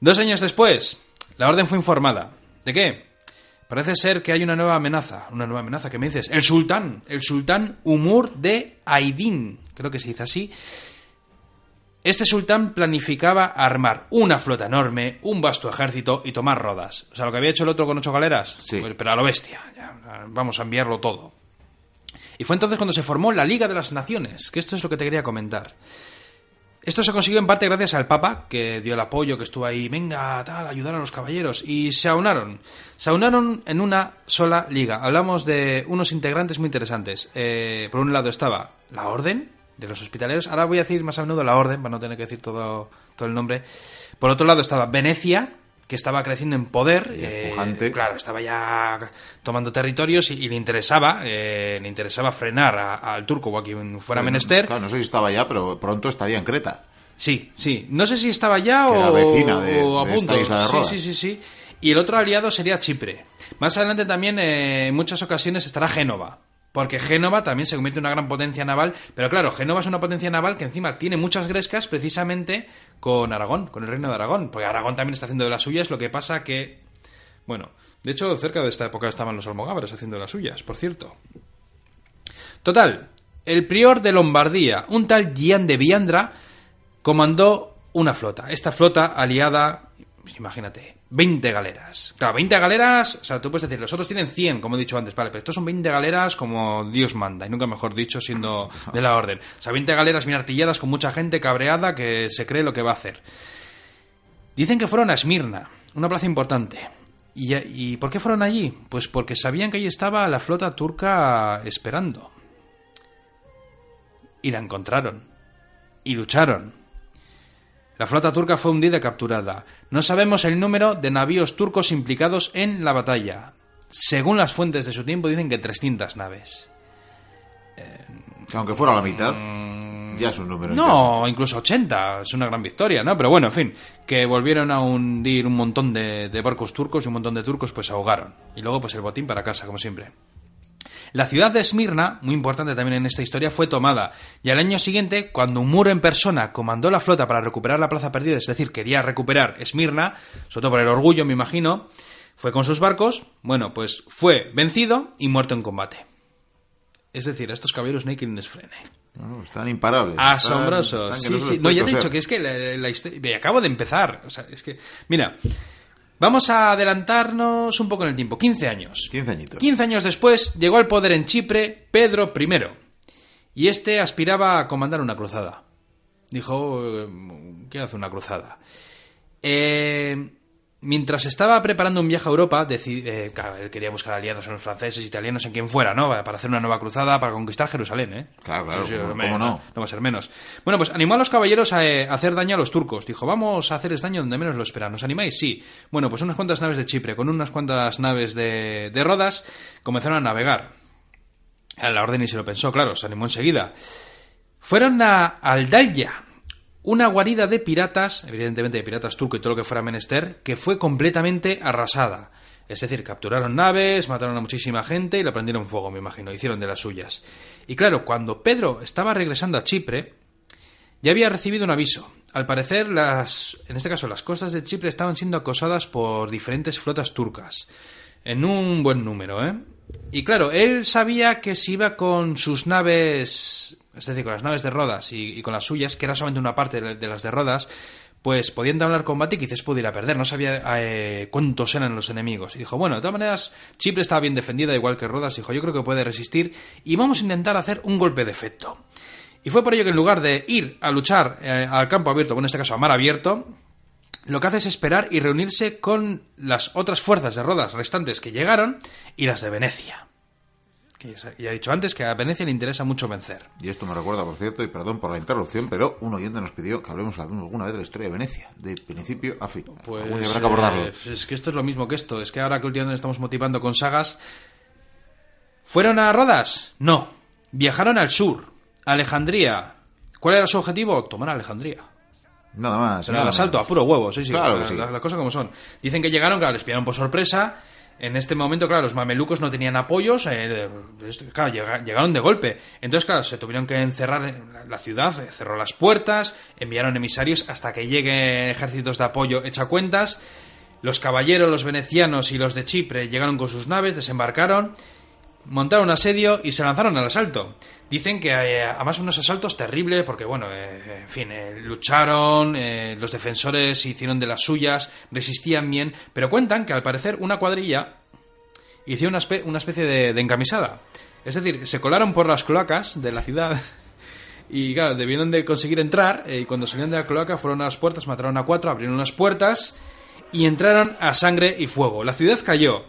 Dos años después, la orden fue informada. ¿De qué? Parece ser que hay una nueva amenaza. Una nueva amenaza, ¿qué me dices? El sultán. El sultán Umur de Aidin. Creo que se dice así. Este sultán planificaba armar una flota enorme, un vasto ejército y tomar rodas. O sea, lo que había hecho el otro con ocho galeras. Sí. Pues, pero a lo bestia. vamos a enviarlo todo. Y fue entonces cuando se formó la Liga de las Naciones, que esto es lo que te quería comentar. Esto se consiguió en parte gracias al Papa, que dio el apoyo, que estuvo ahí, venga, tal, ayudar a los caballeros, y se aunaron. Se aunaron en una sola liga. Hablamos de unos integrantes muy interesantes. Eh, por un lado estaba la Orden de los Hospitaleros, ahora voy a decir más a menudo la Orden, para no tener que decir todo, todo el nombre. Por otro lado estaba Venecia, que estaba creciendo en poder. Eh, claro, estaba ya tomando territorios y, le interesaba eh, le interesaba frenar al turco o a quien fuera menester. Claro, no sé si estaba ya, pero pronto estaría en Creta. Sí, sí. No sé si estaba ya o, vecina de, a punto. isla de Sí, sí, sí, sí. Y el otro aliado sería Chipre. Más adelante también, eh, en muchas ocasiones, estará Génova. Porque Génova también se convierte en una gran potencia naval, pero claro, Génova es una potencia naval que encima tiene muchas grescas precisamente con Aragón, con el reino de Aragón, porque Aragón también está haciendo de las suyas, lo que pasa que, bueno, de hecho cerca de esta época estaban los almogávares haciendo de las suyas, por cierto. Total, el prior de Lombardía, un tal Gian de Viandra, comandó una flota. Esta flota aliada imagínate, 20 galeras. Claro, 20 galeras, o sea, tú puedes decir, los otros tienen 100, como he dicho antes, vale, pero estos son 20 galeras como Dios manda, y nunca mejor dicho, siendo de la orden. O sea, 20 galeras bien artilladas con mucha gente cabreada que se cree lo que va a hacer. Dicen que fueron a Esmirna, una plaza importante. ¿Y, ¿Y por qué fueron allí? Pues porque sabían que allí estaba la flota turca esperando. Y la encontraron. Y lucharon la flota turca fue hundida y capturada. No sabemos el número de navíos turcos implicados en la batalla. Según las fuentes de su tiempo dicen que 300 naves. Aunque fuera la mitad, mm, ya es un número. No, incluso 80, es una gran victoria, ¿no? Pero bueno, en fin, que volvieron a hundir un montón de, de barcos turcos y un montón de turcos pues ahogaron. Y luego pues el botín para casa, como siempre. La ciudad de Esmirna, muy importante también en esta historia, fue tomada, y al año siguiente, cuando un muro en persona comandó la flota para recuperar la plaza perdida, es decir, quería recuperar Esmirna, sobre todo por el orgullo, me imagino, fue con sus barcos, bueno, pues fue vencido y muerto en combate. Es decir, a estos caballeros no hay quien les frene. están imparables. Asombrosos. sí, sí. No, ya te he dicho que es que la, historia... Acabo de empezar. O sea, es que... Mira, Vamos a adelantarnos un poco en el tiempo. 15 años. 15 añitos. 15 años después llegó al poder en Chipre Pedro I. Y este aspiraba a comandar una cruzada. Dijo, ¿qué hace una cruzada? Eh, Mientras estaba preparando un viaje a Europa, eh, él quería buscar aliados en los franceses, italianos, en quien fuera, ¿no? Para hacer una nueva cruzada, para conquistar Jerusalén, ¿eh? Claro, claro, pues, ¿cómo, no? no? va a ser menos. Bueno, pues animó a los caballeros a, eh, hacer daño a los turcos. Dijo, vamos a hacerles daño donde menos lo esperan. ¿Nos animáis? Sí. Bueno, pues unas cuantas naves de Chipre, con unas cuantas naves de, de Rodas, comenzaron a navegar. A la orden y se lo pensó, claro, se animó enseguida. Fueron a Aldaya, una guarida de piratas, evidentemente de piratas turcos y todo lo que fuera menester, que fue completamente arrasada. Es decir, capturaron naves, mataron a muchísima gente y la prendieron fuego, me imagino, hicieron de las suyas. Y claro, cuando Pedro estaba regresando a Chipre, ya había recibido un aviso. Al parecer, las, en este caso, las costas de Chipre estaban siendo acosadas por diferentes flotas turcas. En un buen número, ¿eh? Y claro, él sabía que si iba con sus naves es decir, con las naves de Rodas y, con las suyas, que era solamente una parte de, las de Rodas, pues podían hablar combate y quizás pudiera perder. No sabía eh, cuántos eran los enemigos. Y dijo, bueno, de todas maneras, Chipre estaba bien defendida, igual que Rodas. Dijo, yo creo que puede resistir y vamos a intentar hacer un golpe de efecto. Y fue por ello que en lugar de ir a luchar eh, al campo abierto, bueno, en este caso a mar abierto, lo que hace es esperar y reunirse con las otras fuerzas de Rodas restantes que llegaron y las de Venecia. Que ya he dicho antes que a Venecia le interesa mucho vencer. Y esto me recuerda, por cierto, y perdón por la interrupción, pero un oyente nos pidió que hablemos alguna vez de la historia de Venecia, de principio a fin. Pues habrá que abordarlo. eh, es que esto es lo mismo que esto. Es que ahora que últimamente nos estamos motivando con sagas. ¿Fueron a Rodas? No. Viajaron al sur, a Alejandría. ¿Cuál era su objetivo? Tomar Alejandría. Nada más. Pero nada al asalto, a puro huevo, sí, sí. Claro que las, sí. las- las cosas como son. Dicen que llegaron, claro, les pillaron por sorpresa. En este momento, claro, los mamelucos no tenían apoyos. eh, claro, llega- llegaron de golpe. Entonces, claro, se tuvieron que encerrar en la- la ciudad, eh, cerró las puertas, enviaron emisarios hasta que lleguen ejércitos de apoyo hecha cuentas. Los caballeros, los venecianos y los de Chipre llegaron con sus naves, desembarcaron, montaron asedio y se lanzaron al asalto. Dicen que eh, además unos asaltos terribles porque, bueno, eh, en fin, eh, lucharon, los defensores hicieron de las suyas, resistían bien, pero cuentan que al parecer una cuadrilla hicieron una, una especie de, encamisada. Es decir, se colaron por las cloacas de la ciudad y, claro, debieron de conseguir entrar y cuando salieron de la cloaca fueron a las puertas, mataron a cuatro, abrieron las puertas y entraron a sangre y fuego. La ciudad cayó,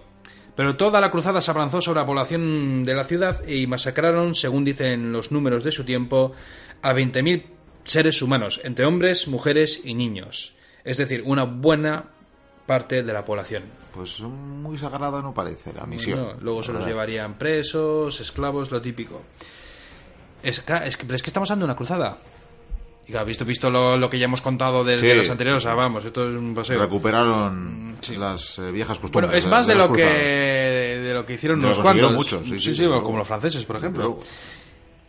pero toda la cruzada se abalanzó sobre la población de la ciudad y masacraron, según dicen los números de su tiempo, a 20.000 seres humanos, entre hombres, mujeres y niños. Es decir, una buena parte de la población. Pues muy sagrada no parece la misión. Bueno, luego se los llevarían presos, esclavos, lo típico. Es, que, pero es que estamos hablando de una cruzada. Y visto, visto lo, lo que ya hemos contado de, Sí. de los anteriores, ah, vamos, esto es un paseo. Recuperaron sí. las eh, viejas costumbres. Bueno, es más de, lo que de lo que hicieron lo unos cuantos. muchos, sí, sí, sí, como los franceses, por ejemplo.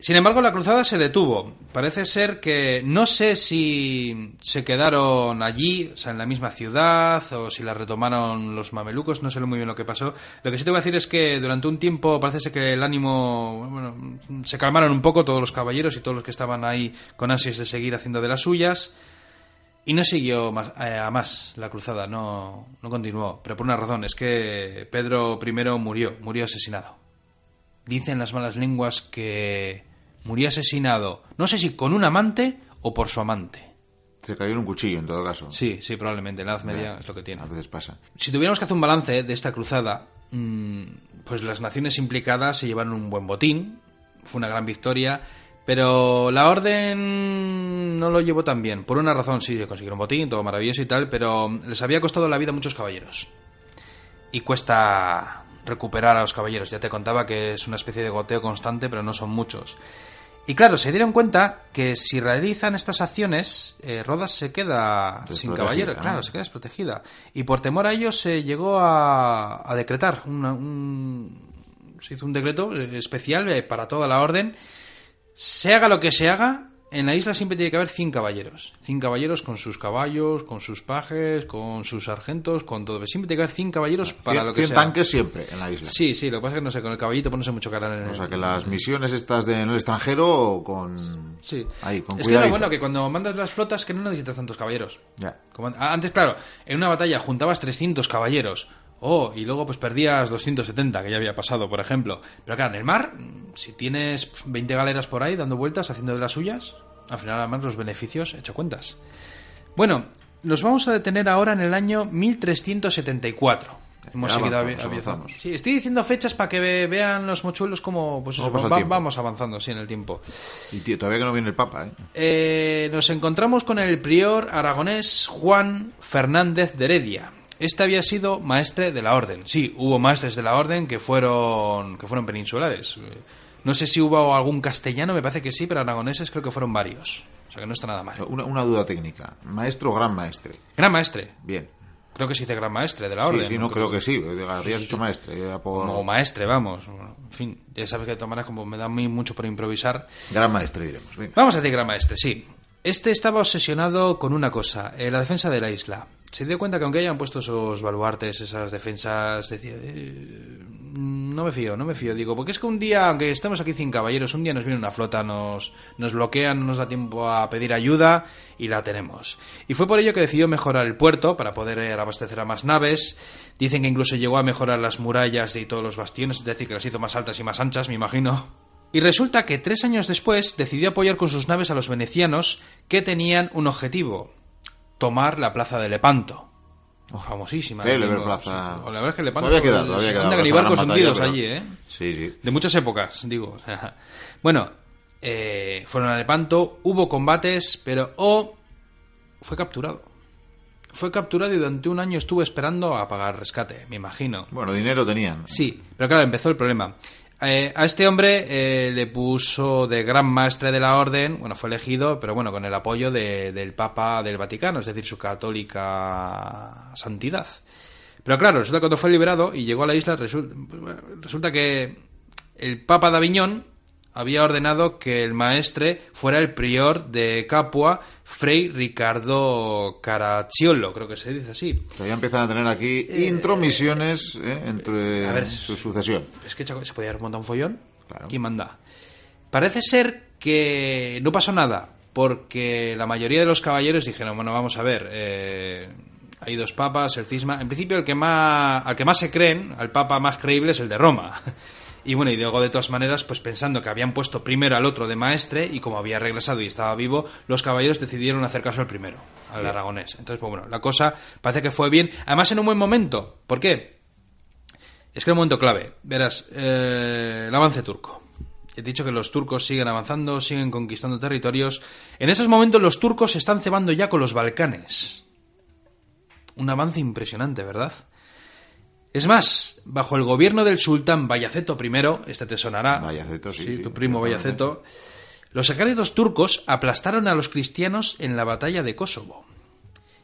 Sin embargo, la cruzada se detuvo. Parece ser que no sé si se quedaron allí, o sea, en la misma ciudad, o si la retomaron los mamelucos, no sé muy bien lo que pasó. Lo que sí te voy a decir es que durante un tiempo parece ser que el ánimo, bueno, se calmaron un poco todos los caballeros y todos los que estaban ahí con ansias de seguir haciendo de las suyas. Y no siguió más, eh, a más la cruzada, no, no continuó. Pero por una razón, es que Pedro I murió, murió asesinado. Dicen las malas lenguas que murió asesinado, no sé si con un amante o por su amante. Se cayó en un cuchillo, en todo caso. Sí, sí, probablemente, la edad media es lo que tiene. A veces pasa. Si tuviéramos que hacer un balance de esta cruzada, mm, pues las naciones implicadas se llevaron un buen botín, fue una gran victoria, pero la orden no lo llevó tan bien. Por una razón, sí, se consiguieron botín, todo maravilloso y tal, pero les había costado la vida a muchos caballeros. Y cuesta recuperar a los caballeros. Ya te contaba que es una especie de goteo constante, pero no son muchos. Y claro, se dieron cuenta que si realizan estas acciones, eh, Rodas se queda sin. ¿no? Claro, se queda desprotegida. Y por temor a ello se llegó a, a decretar una- un, se hizo un decreto eh, especial eh, para toda la orden. Se haga lo que se haga, en la isla siempre tiene que haber 100 caballeros. 100 caballeros con sus caballos, con sus pajes, con sus sargentos, con todo. Siempre tiene que haber 100 caballeros para Cien- lo que cien sea. tanques siempre en la isla. Sí, sí, lo que pasa es que no sé, con el caballito ponerse mucho cara en el... O sea que las misiones estas de en el extranjero con Sí. ahí con es que cuidadito. bueno que cuando mandas las flotas que no necesitas tantos caballeros. Ya. Como antes, claro, en una batalla juntabas 300 caballeros. Oh, y luego pues perdías 270, que ya había pasado, por ejemplo. Pero claro, en el mar, mm, si tienes 20 galeras por ahí dando vueltas, haciendo de las suyas, al final además los beneficios, hecho cuentas. Bueno, nos vamos a detener ahora en el año 1374. Hemos Ya seguido avanzamos, avanzamos. Sí, estoy diciendo fechas para que ve- vean los mochuelos como pues eso, va- vamos avanzando, sí, en el tiempo. Y tío, todavía que no viene el Papa, ¿eh? Eh, nos encontramos con el prior aragonés Juan Fernández de Heredia. Este había sido maestre de la orden. Sí, hubo maestres de la orden que fueron que fueron peninsulares. No sé si hubo algún castellano, me parece que sí, pero aragoneses creo que fueron varios. O sea que no está nada mal. Una, una duda técnica. ¿Maestro o gran maestre? Gran maestre. Bien. Creo que sí dice gran maestre de la Sí, orden. sí, no, creo que sí. Habrías dicho maestre. por- Como maestre, vamos. En fin, ya sabes que de todas maneras como me da muy mucho por improvisar, Gran maestre, diremos. Venga. Vamos a decir gran maestre, sí. Este estaba obsesionado con una cosa, eh, la defensa de la isla. Se dio cuenta que aunque hayan puesto esos baluartes, esas defensas, decía, eh, no me fío, no me fío. Digo, porque es que un día, aunque estemos aquí sin caballeros, un día nos viene una flota, nos, nos bloquea, no nos da tiempo a pedir ayuda y la tenemos. Y fue por ello que decidió mejorar el puerto para poder eh, abastecer a más naves. Dicen que incluso llegó a mejorar las murallas y todos los bastiones, es decir, que las hizo más altas y más anchas, me imagino. Y resulta que tres años después decidió apoyar con sus naves a los venecianos que tenían un objetivo. Tomar la plaza de Lepanto. Famosísima. Célebre Digo, plaza. La verdad es que Lepanto... Todavía queda, todavía que barcos hundidos pero- allí, ¿eh? Sí, sí. De muchas épocas, digo. bueno, eh, fueron a Lepanto, hubo combates, pero O fue capturado. Fue capturado y durante un año estuvo esperando a pagar rescate, me imagino. Bueno, dinero tenían. Sí, pero claro, empezó el problema. Eh, a este hombre eh, le puso de gran maestre de la orden, bueno, fue elegido, pero bueno, con el apoyo de- del Papa del Vaticano, es decir, su católica santidad. Pero claro, resulta que cuando fue liberado y llegó a la isla, resulta, resulta que el Papa de Aviñón había ordenado que el maestre fuera el prior de Capua, Fray Ricardo Caracciolo, creo que se dice así. Todavía empiezan a tener aquí intromisiones ¿eh? entre a ver, su sucesión. Es que se podía haber montado un follón. Claro. ¿Quién manda? Parece ser que no pasó nada, porque la mayoría de los caballeros dijeron, bueno, vamos a ver, eh, hay dos papas, el cisma. En principio, el que más, al que más se creen, al papa más creíble es el de Roma. Y bueno, y luego de todas maneras, pues pensando que habían puesto primero al otro de maestre y como había regresado y estaba vivo, los caballeros decidieron hacer caso al primero, al aragonés. Entonces, pues bueno, la cosa parece que fue bien, además en un buen momento. ¿Por qué? Es que era un momento clave. Verás, eh, el avance turco. He dicho que los turcos siguen avanzando, siguen conquistando territorios. En estos momentos los turcos se están cebando ya con los Balcanes. Un avance impresionante, ¿verdad? Es más, bajo el gobierno del sultán Bayaceto I, este te sonará, Bayaceto, sí, sí, tu primo. Bayaceto, los ejércitos turcos aplastaron a los cristianos en la batalla de Kosovo.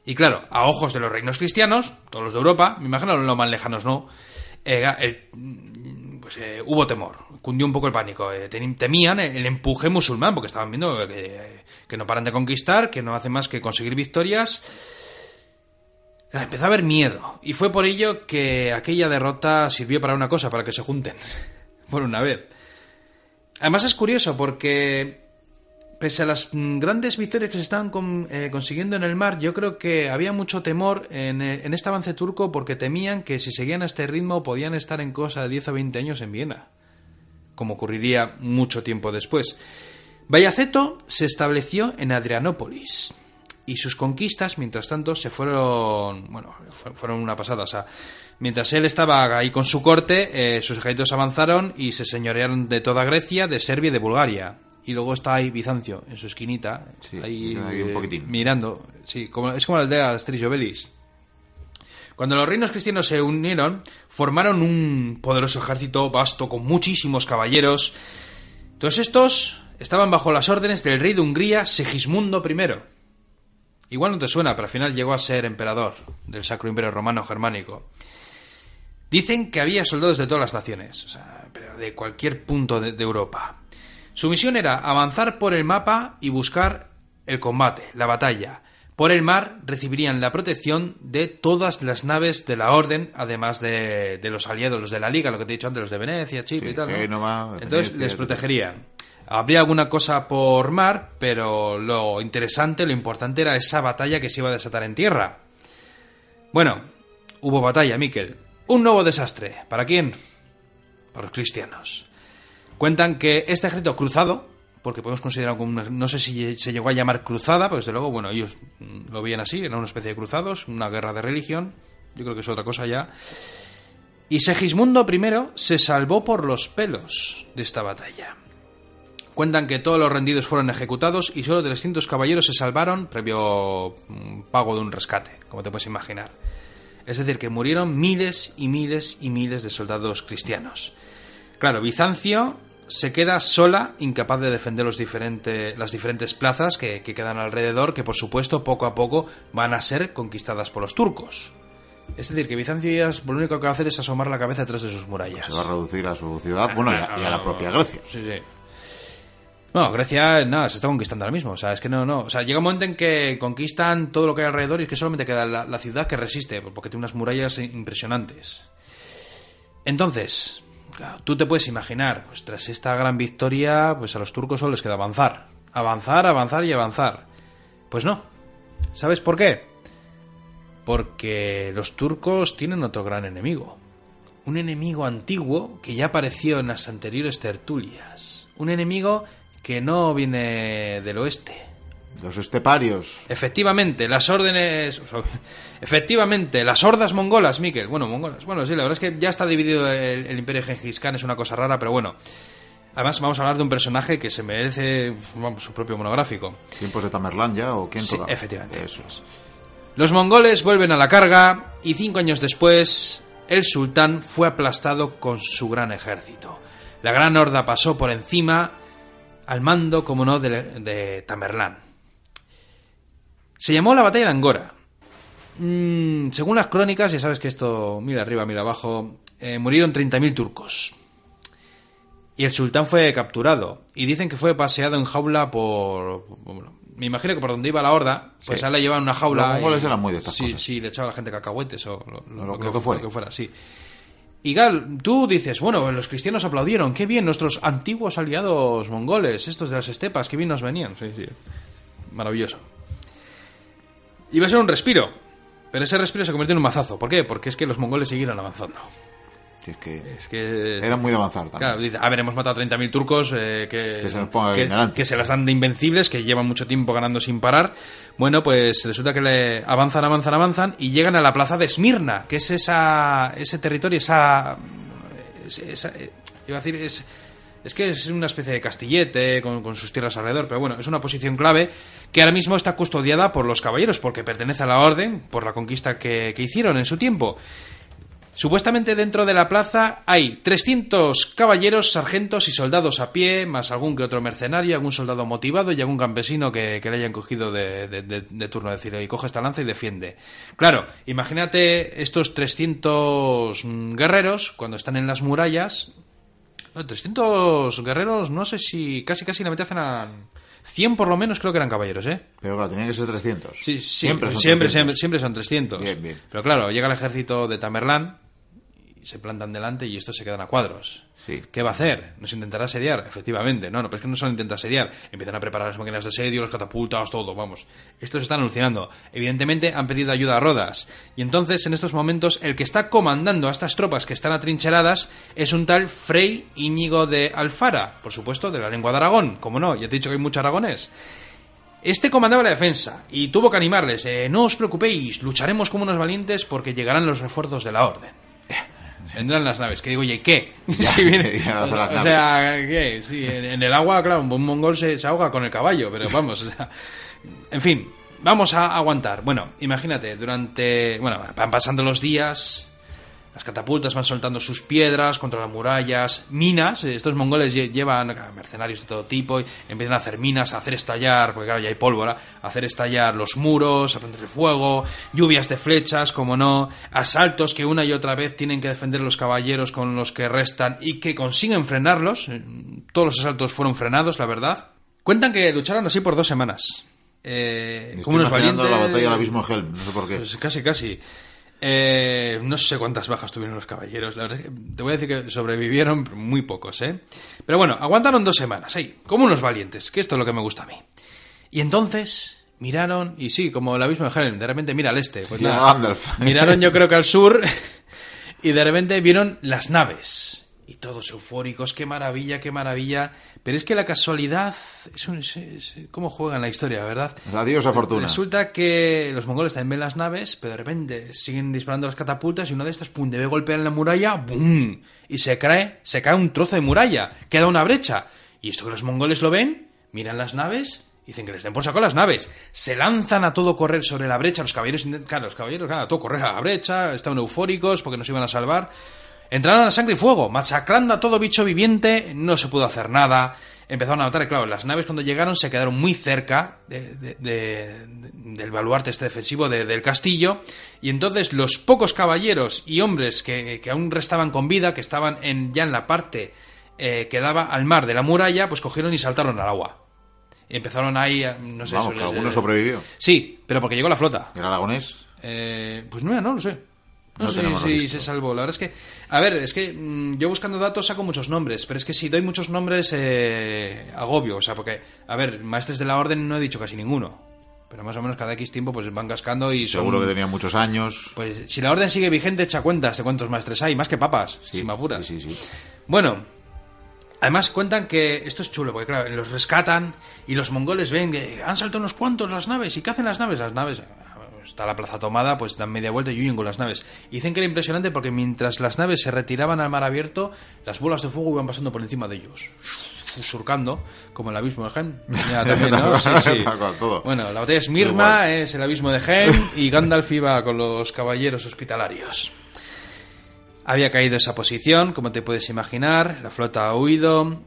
Y claro, a ojos de los reinos cristianos, todos los de Europa, me imagino los más lejanos no, eh, el- pues eh, hubo temor, cundió un poco el pánico, eh, temían el empuje musulmán, porque estaban viendo que, que no paran de conquistar, que no hacen más que conseguir victorias. Empezó a haber miedo, y fue por ello que aquella derrota sirvió para una cosa, para que se junten, por una vez. Además es curioso porque pese a las grandes victorias que se estaban eh, consiguiendo en el mar, yo creo que había mucho temor en, eh, en este avance turco porque temían que si seguían a este ritmo podían estar en cosa de 10 o 20 años en Viena, como ocurriría mucho tiempo después. Bayaceto se estableció en Adrianópolis y sus conquistas, mientras tanto, se fueron, bueno, fu- fueron una pasada. O sea, mientras él estaba ahí con su corte, eh, sus ejércitos avanzaron y se señorearon de toda Grecia, de Serbia y de Bulgaria. Y luego está ahí Bizancio, en su esquinita, Sí, ahí, un eh, poquitín. mirando. Sí, como, es como la aldea de Asterix y Obelix. Cuando los reinos cristianos se unieron, formaron un poderoso ejército vasto con muchísimos caballeros. Todos estos estaban bajo las órdenes del rey de Hungría, Segismundo I. Igual no te suena, pero al final llegó a ser emperador del Sacro Imperio Romano Germánico. Dicen que había soldados de todas las naciones, o sea, pero de cualquier punto de, de Europa. Su misión era avanzar por el mapa y buscar el combate, la batalla. Por el mar recibirían la protección de todas las naves de la Orden, además de, de los aliados, los de la Liga, lo que te he dicho antes, los de Venecia, Chipre Sí, y tal. ¿no? Génova, Entonces Venecia, les protegerían. Habría alguna cosa por mar, pero lo interesante, lo importante era esa batalla que se iba a desatar en tierra. Bueno, hubo batalla, Miquel. Un nuevo desastre. ¿Para quién? Para los cristianos. Cuentan que este ejército cruzado, porque podemos considerar como una, no sé si se llegó a llamar cruzada, pero desde luego, bueno, ellos mm, lo veían así, era una especie de cruzados, una guerra de religión, yo creo que es otra cosa ya. Y Segismundo I se salvó por los pelos de esta batalla. Cuentan que todos los rendidos fueron ejecutados y solo 300 caballeros se salvaron previo mm, pago de un rescate, como te puedes imaginar. Es decir, que murieron miles y miles y miles de soldados cristianos. Claro, Bizancio se queda sola, incapaz de defender los diferente- las diferentes plazas que, que quedan alrededor, que por supuesto poco a poco van a ser conquistadas por los turcos. Es decir, que Bizancio ya lo único que va a hacer es asomar la cabeza detrás de sus murallas. Se va a reducir a su ciudad, bueno, y a, y a la propia Grecia. Sí, sí. No, Grecia, nada, se está conquistando ahora mismo. O sea, es que no, no. O sea, llega un momento en que conquistan todo lo que hay alrededor y es que solamente queda la, ciudad que resiste, porque tiene unas murallas impresionantes. Entonces, claro, tú te puedes imaginar, pues tras esta gran victoria, pues a los turcos solo les queda avanzar. Avanzar, avanzar y avanzar. Pues no. ¿Sabes por qué? Porque los turcos tienen otro gran enemigo. Un enemigo antiguo que ya apareció en las anteriores tertulias. Un enemigo que no viene del oeste. Los esteparios. Efectivamente, las órdenes. efectivamente, las hordas mongolas, Miquel. Bueno, mongolas. Bueno, sí, la verdad es que ya está dividido el, el imperio de Gengis Khan, es una cosa rara, pero bueno. Además, vamos a hablar de un personaje que se merece vamos, su propio monográfico. ¿Tiempos de Tamerlán ya o quién Sí, efectivamente. Eso es. Los mongoles vuelven a la carga y cinco años después el sultán fue aplastado con su gran ejército. La gran horda pasó por encima al mando, como no, de, de Tamerlán. Se llamó la batalla de Angora. Mm, según las crónicas, ya sabes que esto, mira arriba, mira abajo, eh, murieron 30.000 turcos. Y el sultán fue capturado. Y dicen que fue paseado en jaula por... bueno, me imagino que por donde iba la horda, pues Sí. a llevaban una jaula. Los mongoles y- eran muy de estas sí, cosas. Sí, le echaba a la gente cacahuetes o lo, Lo- lo que fuere. lo que fuera, sí. Y Gal, tú dices, bueno, los cristianos aplaudieron, qué bien, nuestros antiguos aliados mongoles, estos de las estepas, qué bien nos venían. Sí, sí. Maravilloso. Iba a ser un respiro, pero ese respiro se convirtió en un mazazo. ¿Por qué? Porque es que los mongoles siguieron avanzando. Si es que Es que... eran muy de avanzar también. Claro, dice, a ver, hemos matado a 30.000 turcos eh, que, Que se nos ponga que, que se las dan de invencibles, que llevan mucho tiempo ganando sin parar. Bueno, pues resulta que le avanzan, avanzan, avanzan y llegan a la plaza de Esmirna, que es esa, ese territorio, esa... es- esa- eh, iba a decir, es... Es que es una especie de castillete con, con sus tierras alrededor, pero bueno, es una posición clave que ahora mismo está custodiada por los caballeros, porque pertenece a la orden, por la conquista que, que hicieron en su tiempo. Supuestamente dentro de la plaza hay 300 caballeros, sargentos y soldados a pie, más algún que otro mercenario, algún soldado motivado y algún campesino que, que le hayan cogido de, de- de- turno, es decir, y coge esta lanza y defiende. Claro, imagínate estos 300 mm, guerreros cuando están en las murallas. No, 300 guerreros, no sé si casi casi la mitad eran 100 por lo menos creo que eran caballeros, ¿eh? Pero claro, tenían que ser 300. Sí, sí, siempre siempre, son siempre, 300. siempre son 300. Bien, bien. Pero claro, llega el ejército de Tamerlán se plantan delante y estos se quedan a cuadros. Sí. ¿Qué va a hacer? ¿Nos intentará asediar? Efectivamente. No, no, pero es que no solo intenta asediar. Empiezan a preparar las máquinas de asedio, los catapultas, todo, vamos. Estos están alucinando. Evidentemente han pedido ayuda a Rodas. Y entonces, en estos momentos, el que está comandando a estas tropas que están atrincheradas es un tal Frey Íñigo de Alfara. Por supuesto, de la lengua de Aragón. Como no, ya te he dicho que hay mucho aragonés. Este comandaba la defensa y tuvo que animarles. eh, no os preocupéis, lucharemos como unos valientes porque llegarán los refuerzos de la orden. Vendrán las naves. Que digo, oye, ¿qué? Si viene- Ya, o sea, ¿qué? Sí, en, en el agua, claro, un buen mongol se, se ahoga con el caballo, pero vamos, o sea, en fin, vamos a aguantar. Bueno, imagínate, durante, bueno, van pasando los días, las catapultas van soltando sus piedras contra las murallas, minas, eh, estos mongoles lle- llevan mercenarios de todo tipo, y empiezan a hacer minas, a hacer estallar, porque claro, ya hay pólvora, a hacer estallar los muros, a prender fuego, lluvias de flechas, como no, asaltos que una y otra vez tienen que defender los caballeros con los que restan y que consiguen frenarlos, eh, todos los asaltos fueron frenados, la verdad. Cuentan que lucharon así por dos semanas. Eh, como unos valientes... la batalla del abismo Helm, no sé por qué. Pues casi, casi. Eh, no sé cuántas bajas tuvieron los caballeros. La verdad es que te voy a decir que sobrevivieron muy pocos, ¿eh? Pero bueno, aguantaron dos semanas, ahí, como unos valientes, que esto es lo que me gusta a mí. Y entonces miraron, y sí, como el abismo de Helm, de repente mira al este. Pues nada, miraron yo creo que al sur, y de repente vieron las naves. Y todos eufóricos, qué maravilla, qué maravilla. Pero es que la casualidad es, un, es, es- cómo juega en la historia, ¿verdad? Adiós a fortuna. Resulta que los mongoles también ven las naves, pero de repente siguen disparando las catapultas y una de estas, pum, debe golpear en la muralla, ¡bum! Y se cae, se cae un trozo de muralla, queda una brecha. Y esto que los mongoles lo ven, miran las naves, dicen que les den por saco las naves. Se lanzan a todo correr sobre la brecha, los caballeros, intent- claro, los caballeros, claro, a todo correr a la brecha, estaban eufóricos porque nos iban a salvar. Entraron a sangre y fuego, masacrando a todo bicho viviente, no se pudo hacer nada. Empezaron a matar, y claro, las naves cuando llegaron se quedaron muy cerca de- de- de- de- del baluarte este defensivo de- del castillo. Y entonces los pocos caballeros y hombres que, que aún restaban con vida, que estaban en, ya en la parte eh, que daba al mar de la muralla, pues cogieron y saltaron al agua. Y empezaron ahí, no sé... Vamos, eso que alguno sobrevivió. Sí, pero porque llegó la flota. El aragonés. Eh, pues mira, no lo sé. No, No sé tenemos si registro. se salvó. La verdad es que, a ver, es que mm, yo buscando datos saco muchos nombres, pero es que si doy muchos nombres eh, agobio, o sea, porque, a ver, maestres de la orden no he dicho casi ninguno, pero más o menos cada X tiempo pues van cascando y son... Seguro que tenía muchos años. Pues si la orden sigue vigente, echa cuentas de cuántos maestres hay, más que papas, Sí, si me apuras. sí, sí, sí. Bueno, Además cuentan que esto es chulo, porque claro, los rescatan y los mongoles ven que han saltado unos cuantos las naves. ¿Y qué hacen las naves? Las naves, está la plaza tomada, pues dan media vuelta y huyen con las naves. Y dicen que era impresionante porque mientras las naves se retiraban al mar abierto, las bolas de fuego iban pasando por encima de ellos. Surcando, como el abismo de Gen. Ya, también, ¿no? Sí, sí. Bueno, la botella es Mirma, es el abismo de Gen y Gandalf iba con los caballeros hospitalarios. Había caído esa posición, como te puedes imaginar, la flota ha huido.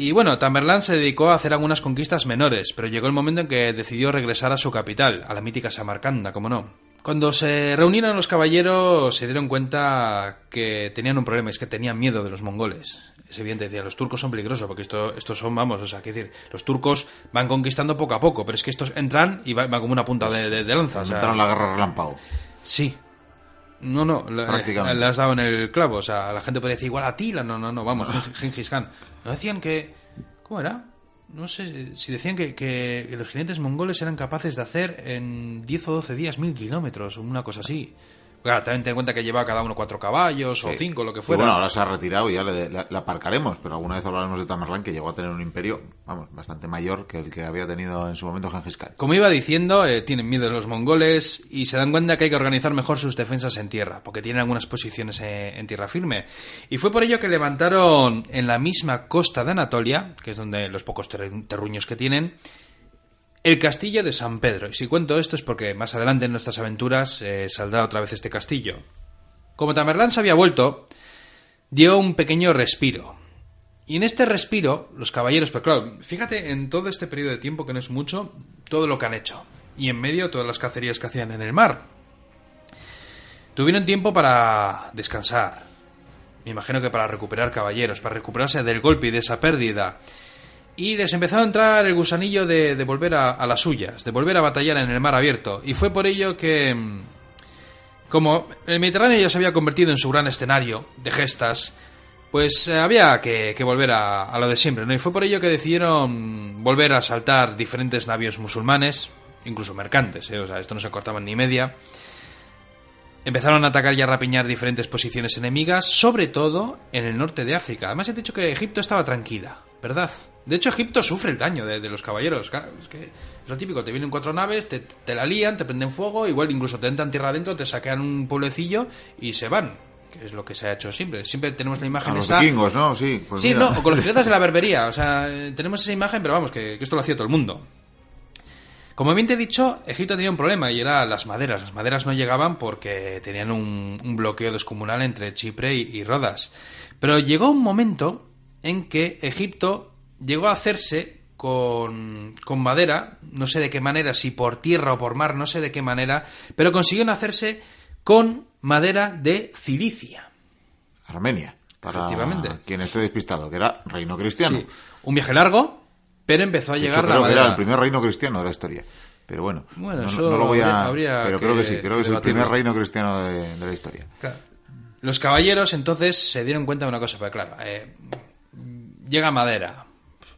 Y bueno, Tamerlán se dedicó a hacer algunas conquistas menores, pero llegó el momento en que decidió regresar a su capital, a la mítica Samarcanda, como no. Cuando se reunieron los caballeros se dieron cuenta que tenían un problema, es que tenían miedo de los mongoles. Es evidente, decían, los turcos son peligrosos, porque esto, estos son, vamos, o sea, que decir, los turcos van conquistando poco a poco, pero es que estos entran y van, van como una punta de, de- de lanza. o sea, Inventaron la guerra relámpago. Sí. No, no, Prácticamente. le has dado en el clavo. O sea, la gente podría decir igual a Tila. No, no, no, vamos, Gengis Khan. No decían que. ¿Cómo era? No sé si decían que, que los jinetes mongoles eran capaces de hacer en 10 o 12 días mil kilómetros, o una cosa así. Claro, también ten en cuenta que lleva cada uno cuatro caballos o cinco, lo que Y fuera. bueno, ahora se ha retirado y ya le, le- le aparcaremos, pero alguna vez hablaremos de Tamerlán que llegó a tener un imperio, vamos, bastante mayor que el que había tenido en su momento Gengis Khan. Como iba diciendo, eh, tienen miedo de los mongoles y se dan cuenta que hay que organizar mejor sus defensas en tierra, porque tienen algunas posiciones eh, en tierra firme. Y fue por ello que levantaron en la misma costa de Anatolia, que es donde los pocos ter- terruños que tienen, el castillo de San Pedro. Y si cuento esto es porque más adelante en nuestras aventuras eh, saldrá otra vez este castillo. Como Tamerlán se había vuelto, dio un pequeño respiro. Y en este respiro, los caballeros, pero claro, fíjate en todo este periodo de tiempo, que no es mucho, todo lo que han hecho. Y en medio, todas las cacerías que hacían en el mar. Tuvieron tiempo para descansar. Me imagino que para recuperar caballeros, para recuperarse del golpe y de esa pérdida. Y les empezó a entrar el gusanillo de, volver a, las suyas, de volver a batallar en el mar abierto. Y fue por ello que, mm, como el Mediterráneo ya se había convertido en su gran escenario de gestas, pues eh, había que, volver a, lo de siempre, ¿no? Y fue por ello que decidieron volver a asaltar diferentes navios musulmanes, incluso mercantes, ¿eh? O sea, esto no se cortaban ni media. Empezaron a atacar y a rapiñar diferentes posiciones enemigas, sobre todo en el norte de África. Además, he dicho que Egipto estaba tranquila, ¿verdad? De hecho, Egipto sufre el daño de, de los caballeros. Claro, es que es lo típico: te vienen cuatro naves, te, te la lían, te prenden fuego, igual incluso te entran tierra adentro, te saquean un pueblecillo y se van. Que es lo que se ha hecho siempre. Siempre tenemos la imagen A los esa. vikingos, ¿no? Sí, pues sí, mira. no, o con los piratas de la berbería. O sea, eh, tenemos esa imagen, pero vamos, que, que esto lo hacía todo el mundo. Como bien te he dicho, Egipto tenía un problema y era las maderas. Las maderas no llegaban porque tenían un, un bloqueo descomunal entre Chipre y, y Rodas. Pero llegó un momento en que Egipto llegó a hacerse con, con madera, no sé de qué manera, si por tierra o por mar, no sé de qué manera, pero consiguieron hacerse con madera de Cilicia. Armenia, para Efectivamente. quien esté despistado, que era reino cristiano. Sí, un viaje largo, pero empezó a De hecho, llegar la creo que era madera. el primer reino cristiano de la historia. Pero bueno, Bueno, no, eso no lo voy a... pero creo que sí, creo que es el primer reino cristiano de, de la historia. Claro. Los caballeros entonces se dieron cuenta de una cosa, porque claro, eh, llega madera,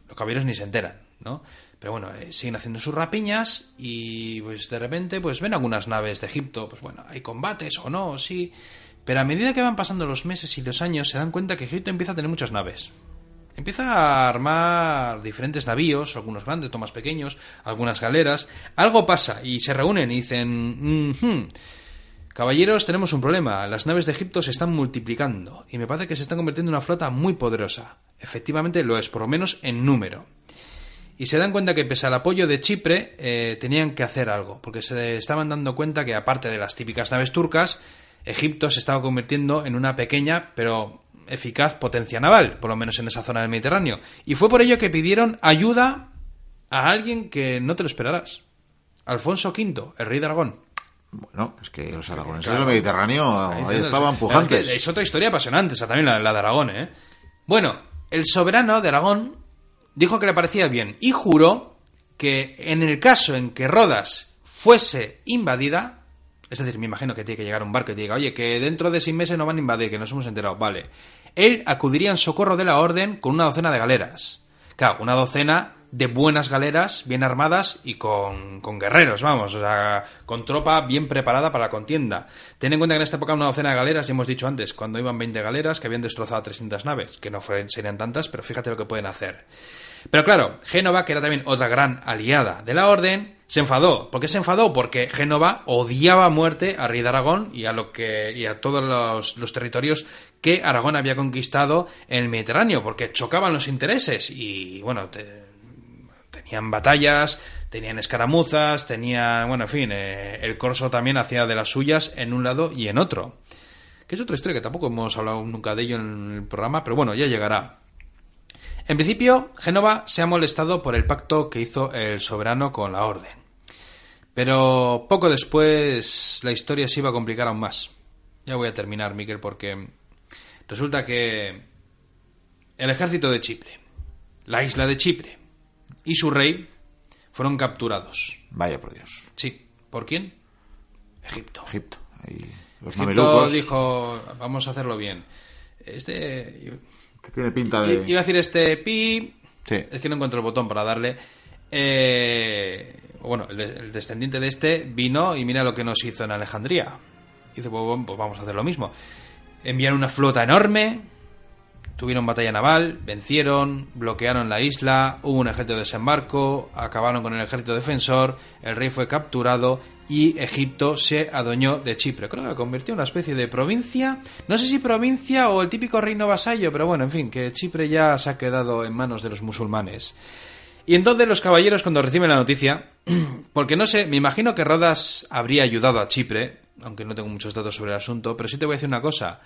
los caballeros ni se enteran, ¿no? Pero bueno, eh, siguen haciendo sus rapiñas y pues de repente pues ven algunas naves de Egipto, pues bueno, hay combates o no, sí, pero a medida que van pasando los meses y los años se dan cuenta que Egipto empieza a tener muchas naves. Empieza a armar diferentes navíos, algunos grandes, otros más pequeños, algunas galeras. Algo pasa y se reúnen y dicen, "Mhm, caballeros, tenemos un problema. Las naves de Egipto se están multiplicando y me parece que se están convirtiendo en una flota muy poderosa. Efectivamente lo es, por lo menos en número. Y se dan cuenta que pese al apoyo de Chipre eh, tenían que hacer algo, porque se estaban dando cuenta que aparte de las típicas naves turcas, Egipto se estaba convirtiendo en una pequeña pero eficaz potencia naval, por lo menos en esa zona del Mediterráneo. Y fue por ello que pidieron ayuda a alguien que no te lo esperarás. Alfonso V, el rey de Aragón. Bueno, es que los aragoneses Claro. del Mediterráneo ahí, Ahí estaban es- pujantes. Es, que es otra historia apasionante, esa también la, la de Aragón, ¿eh? Bueno, el soberano de Aragón dijo que le parecía bien y juró que en el caso en que Rodas fuese invadida, es decir, me imagino que tiene que llegar un barco y diga, oye, que dentro de seis meses no van a invadir, que nos hemos enterado, vale. Él acudiría en socorro de la orden con una docena de galeras. Claro, una docena de buenas galeras, bien armadas y con, con guerreros, vamos, o sea, con tropa bien preparada para la contienda. Ten en cuenta que en esta época una docena de galeras, ya hemos dicho antes, cuando iban 20 galeras que habían destrozado 300 naves, que no serían tantas, pero fíjate lo que pueden hacer. Pero claro, Génova, que era también otra gran aliada de la Orden, se enfadó. ¿Por qué se enfadó? Porque Génova odiaba a muerte a Rey de Aragón y a lo que y a todos los, los territorios que Aragón había conquistado en el Mediterráneo, porque chocaban los intereses y bueno, te- tenían batallas, tenían escaramuzas, tenían, bueno, en fin, eh, el corso también hacía de las suyas en un lado y en otro. Que es otra historia que tampoco hemos hablado nunca de ello en el programa, pero bueno, ya llegará. En principio, Génova se ha molestado por el pacto que hizo el soberano con la orden. Pero poco después la historia se iba a complicar aún más. Ya voy a terminar, Miquel, porque resulta que el ejército de Chipre, la isla de Chipre y su rey fueron capturados. Vaya por Dios. Sí, ¿por quién? Egipto. Egipto. Ahí, los Egipto mamelucos. dijo, vamos a hacerlo bien. Este Que tiene pinta de. Iba a decir este pi. Sí. Es que no encuentro el botón para darle. Eh, bueno, el, de- el descendiente de este vino y mira lo que nos hizo en Alejandría. Y dice, pues, pues vamos a hacer lo mismo. Enviaron una flota enorme, tuvieron batalla naval, vencieron, bloquearon la isla, hubo un ejército de desembarco, acabaron con el ejército defensor, el rey fue capturado y Egipto se adueñó de Chipre. Creo que la convirtió en una especie de provincia, no sé si provincia o el típico reino vasallo, pero bueno, en fin, que Chipre ya se ha quedado en manos de los musulmanes. Y entonces los caballeros cuando reciben la noticia, porque no sé, me imagino que Rodas habría ayudado a Chipre, aunque no tengo muchos datos sobre el asunto, pero sí te voy a decir una cosa.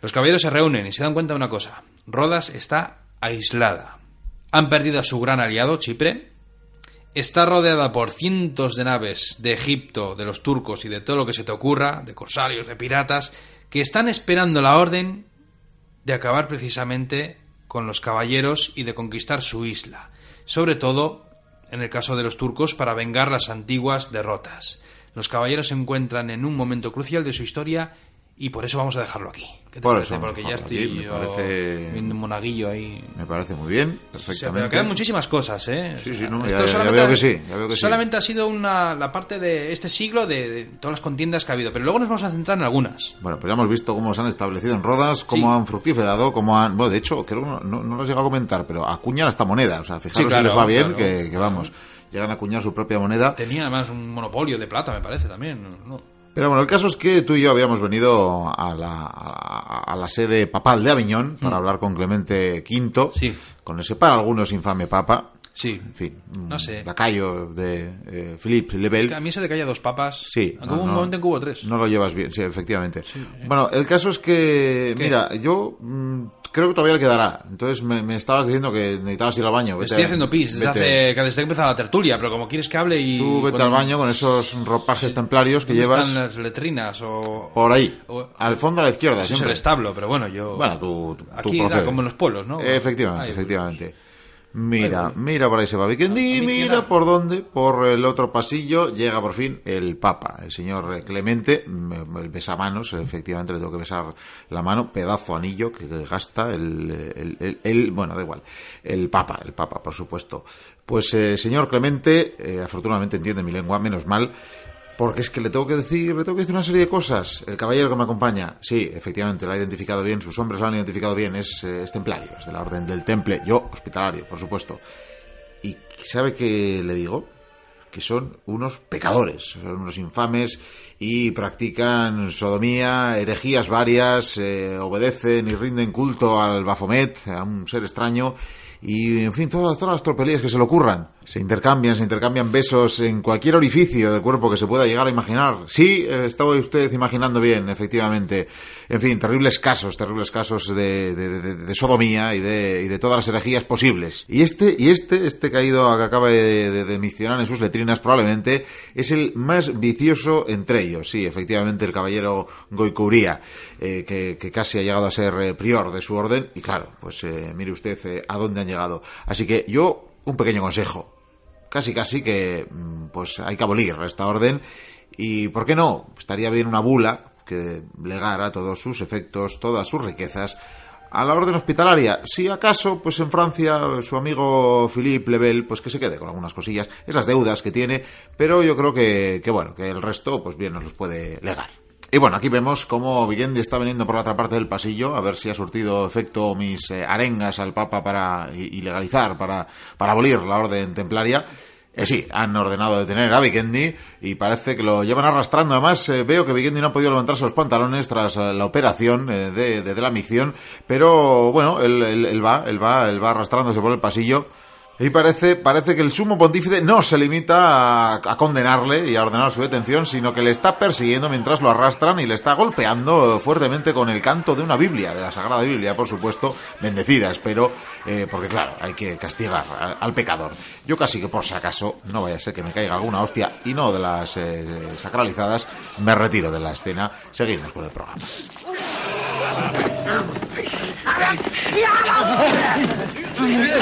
Los caballeros se reúnen y se dan cuenta de una cosa. Rodas está aislada. Han perdido a su gran aliado, Chipre. Está rodeada por cientos de naves de Egipto, de los turcos y de todo lo que se te ocurra, de corsarios, de piratas, que están esperando la orden de acabar precisamente con los caballeros y de conquistar su isla. Sobre todo, en el caso de los turcos, para vengar las antiguas derrotas. Los caballeros se encuentran en un momento crucial de su historia y por eso vamos a dejarlo aquí. ¿Qué te Por parece? eso Porque ya estoy aquí, me parece- viendo un monaguillo ahí. Me parece muy bien, perfectamente. pero quedan muchísimas cosas, ¿eh? Sí, sí, no, ya- ya solamente veo ha- que sí, ya veo que sí. solamente ha sido una, la parte de este siglo de, de todas las contiendas que ha habido, pero luego nos vamos a centrar en algunas. Bueno, pues ya hemos visto cómo se han establecido en Rodas, cómo Sí. han fructiferado, cómo han... Bueno, de hecho, creo que no, no, no lo has llegado a comentar, pero acuñan hasta moneda. O sea, fijaros Sí, claro, si les va bien, claro, que, que claro. vamos, llegan a acuñar su propia moneda. Tenía además un monopolio de plata, me parece también. ¿no? Pero bueno, el caso es que tú y yo habíamos venido a la, a, a la sede papal de Aviñón para hablar con Clemente V, Mm. Sí. con ese para algunos infame papa. Sí. En fin, No sé. lacayo de eh, Philippe Lebel. Es que a mí eso de que haya dos papas. Sí. Hubo un momento en que hubo tres. No lo llevas bien, sí, efectivamente. Bueno, el caso es que, ¿Qué? mira, yo mm, creo que todavía le quedará. Entonces me, me estabas diciendo que necesitabas ir al baño. Vete, Estoy haciendo pis desde, hace, que desde que la tertulia, pero como quieres que hable y. Tú vete al baño con esos ropajes templarios que ¿dónde llevas están las letrinas o. por ahí, o- al fondo a la izquierda. Eso es siempre. el establo, pero bueno, yo. Bueno, tú, tú Aquí da como en los pueblos, ¿no? Efectivamente, efectivamente. Mira, Bueno. mira por ahí se va Vikendi, mira por dónde, por el otro pasillo, llega por fin el Papa, el señor eh, Clemente, el besamanos, efectivamente le tengo que besar la mano, pedazo anillo que que gasta el, el, el- el- bueno, da igual, el Papa, el Papa, por supuesto. Pues, eh, señor Clemente, eh, afortunadamente entiende mi lengua, menos mal, porque es que le tengo que decir, le tengo que decir una serie de cosas. El caballero que me acompaña, sí, efectivamente, lo ha identificado bien, sus hombres lo han identificado bien, es, eh, es templario, es de la orden del temple, yo hospitalario, por supuesto. ¿Y sabe qué le digo? Que son unos pecadores, son unos infames y practican sodomía, herejías varias, eh, obedecen y rinden culto al Bafomet, a un ser extraño, y en fin, todas, todas las tropelías que se le ocurran. Se intercambian, se intercambian besos en cualquier orificio del cuerpo que se pueda llegar a imaginar. Sí, eh, está usted imaginando bien, efectivamente. En fin, terribles casos, terribles casos de, de- de- de sodomía y de, y de todas las herejías posibles. Y este, y este, este caído que acaba de, mencionar en sus letrinas probablemente es el más vicioso entre ellos. Sí, efectivamente, el caballero Goicuría, eh, que, que casi ha llegado a ser eh, prior de su orden. Y claro, pues mire usted a dónde han llegado. Así que yo, un pequeño consejo casi casi que mm, pues hay que abolir esta orden y por qué no estaría bien una bula que legara todos sus efectos todas sus riquezas a la orden hospitalaria. Si acaso, pues en Francia, su amigo Philippe Lebel, pues que se quede con algunas cosillas, esas deudas que tiene, pero yo creo que, que bueno, que el resto, pues bien nos los puede legar. Y bueno, aquí vemos cómo Vigendi está viniendo por la otra parte del pasillo, a ver si ha surtido efecto mis eh, arengas al Papa para ilegalizar, para, para abolir la orden templaria. Eh, sí, han ordenado detener a Vikendi y parece que lo llevan arrastrando. Además, eh, veo que Vikendi no ha podido levantarse los pantalones tras la operación de, de, la misión, pero bueno, él, él, va, él va, él va arrastrándose por el pasillo. Y parece, parece que el sumo pontífice no se limita a, condenarle y a ordenar su detención, sino que le está persiguiendo mientras lo arrastran y le está golpeando fuertemente con el canto de una Biblia, de la Sagrada Biblia, por supuesto, bendecida, espero, eh, porque claro, hay que castigar al, pecador. Yo casi que por si acaso, no vaya a ser que me caiga alguna hostia y no de las eh, sacralizadas, me retiro de la escena. Seguimos con el programa. Come on.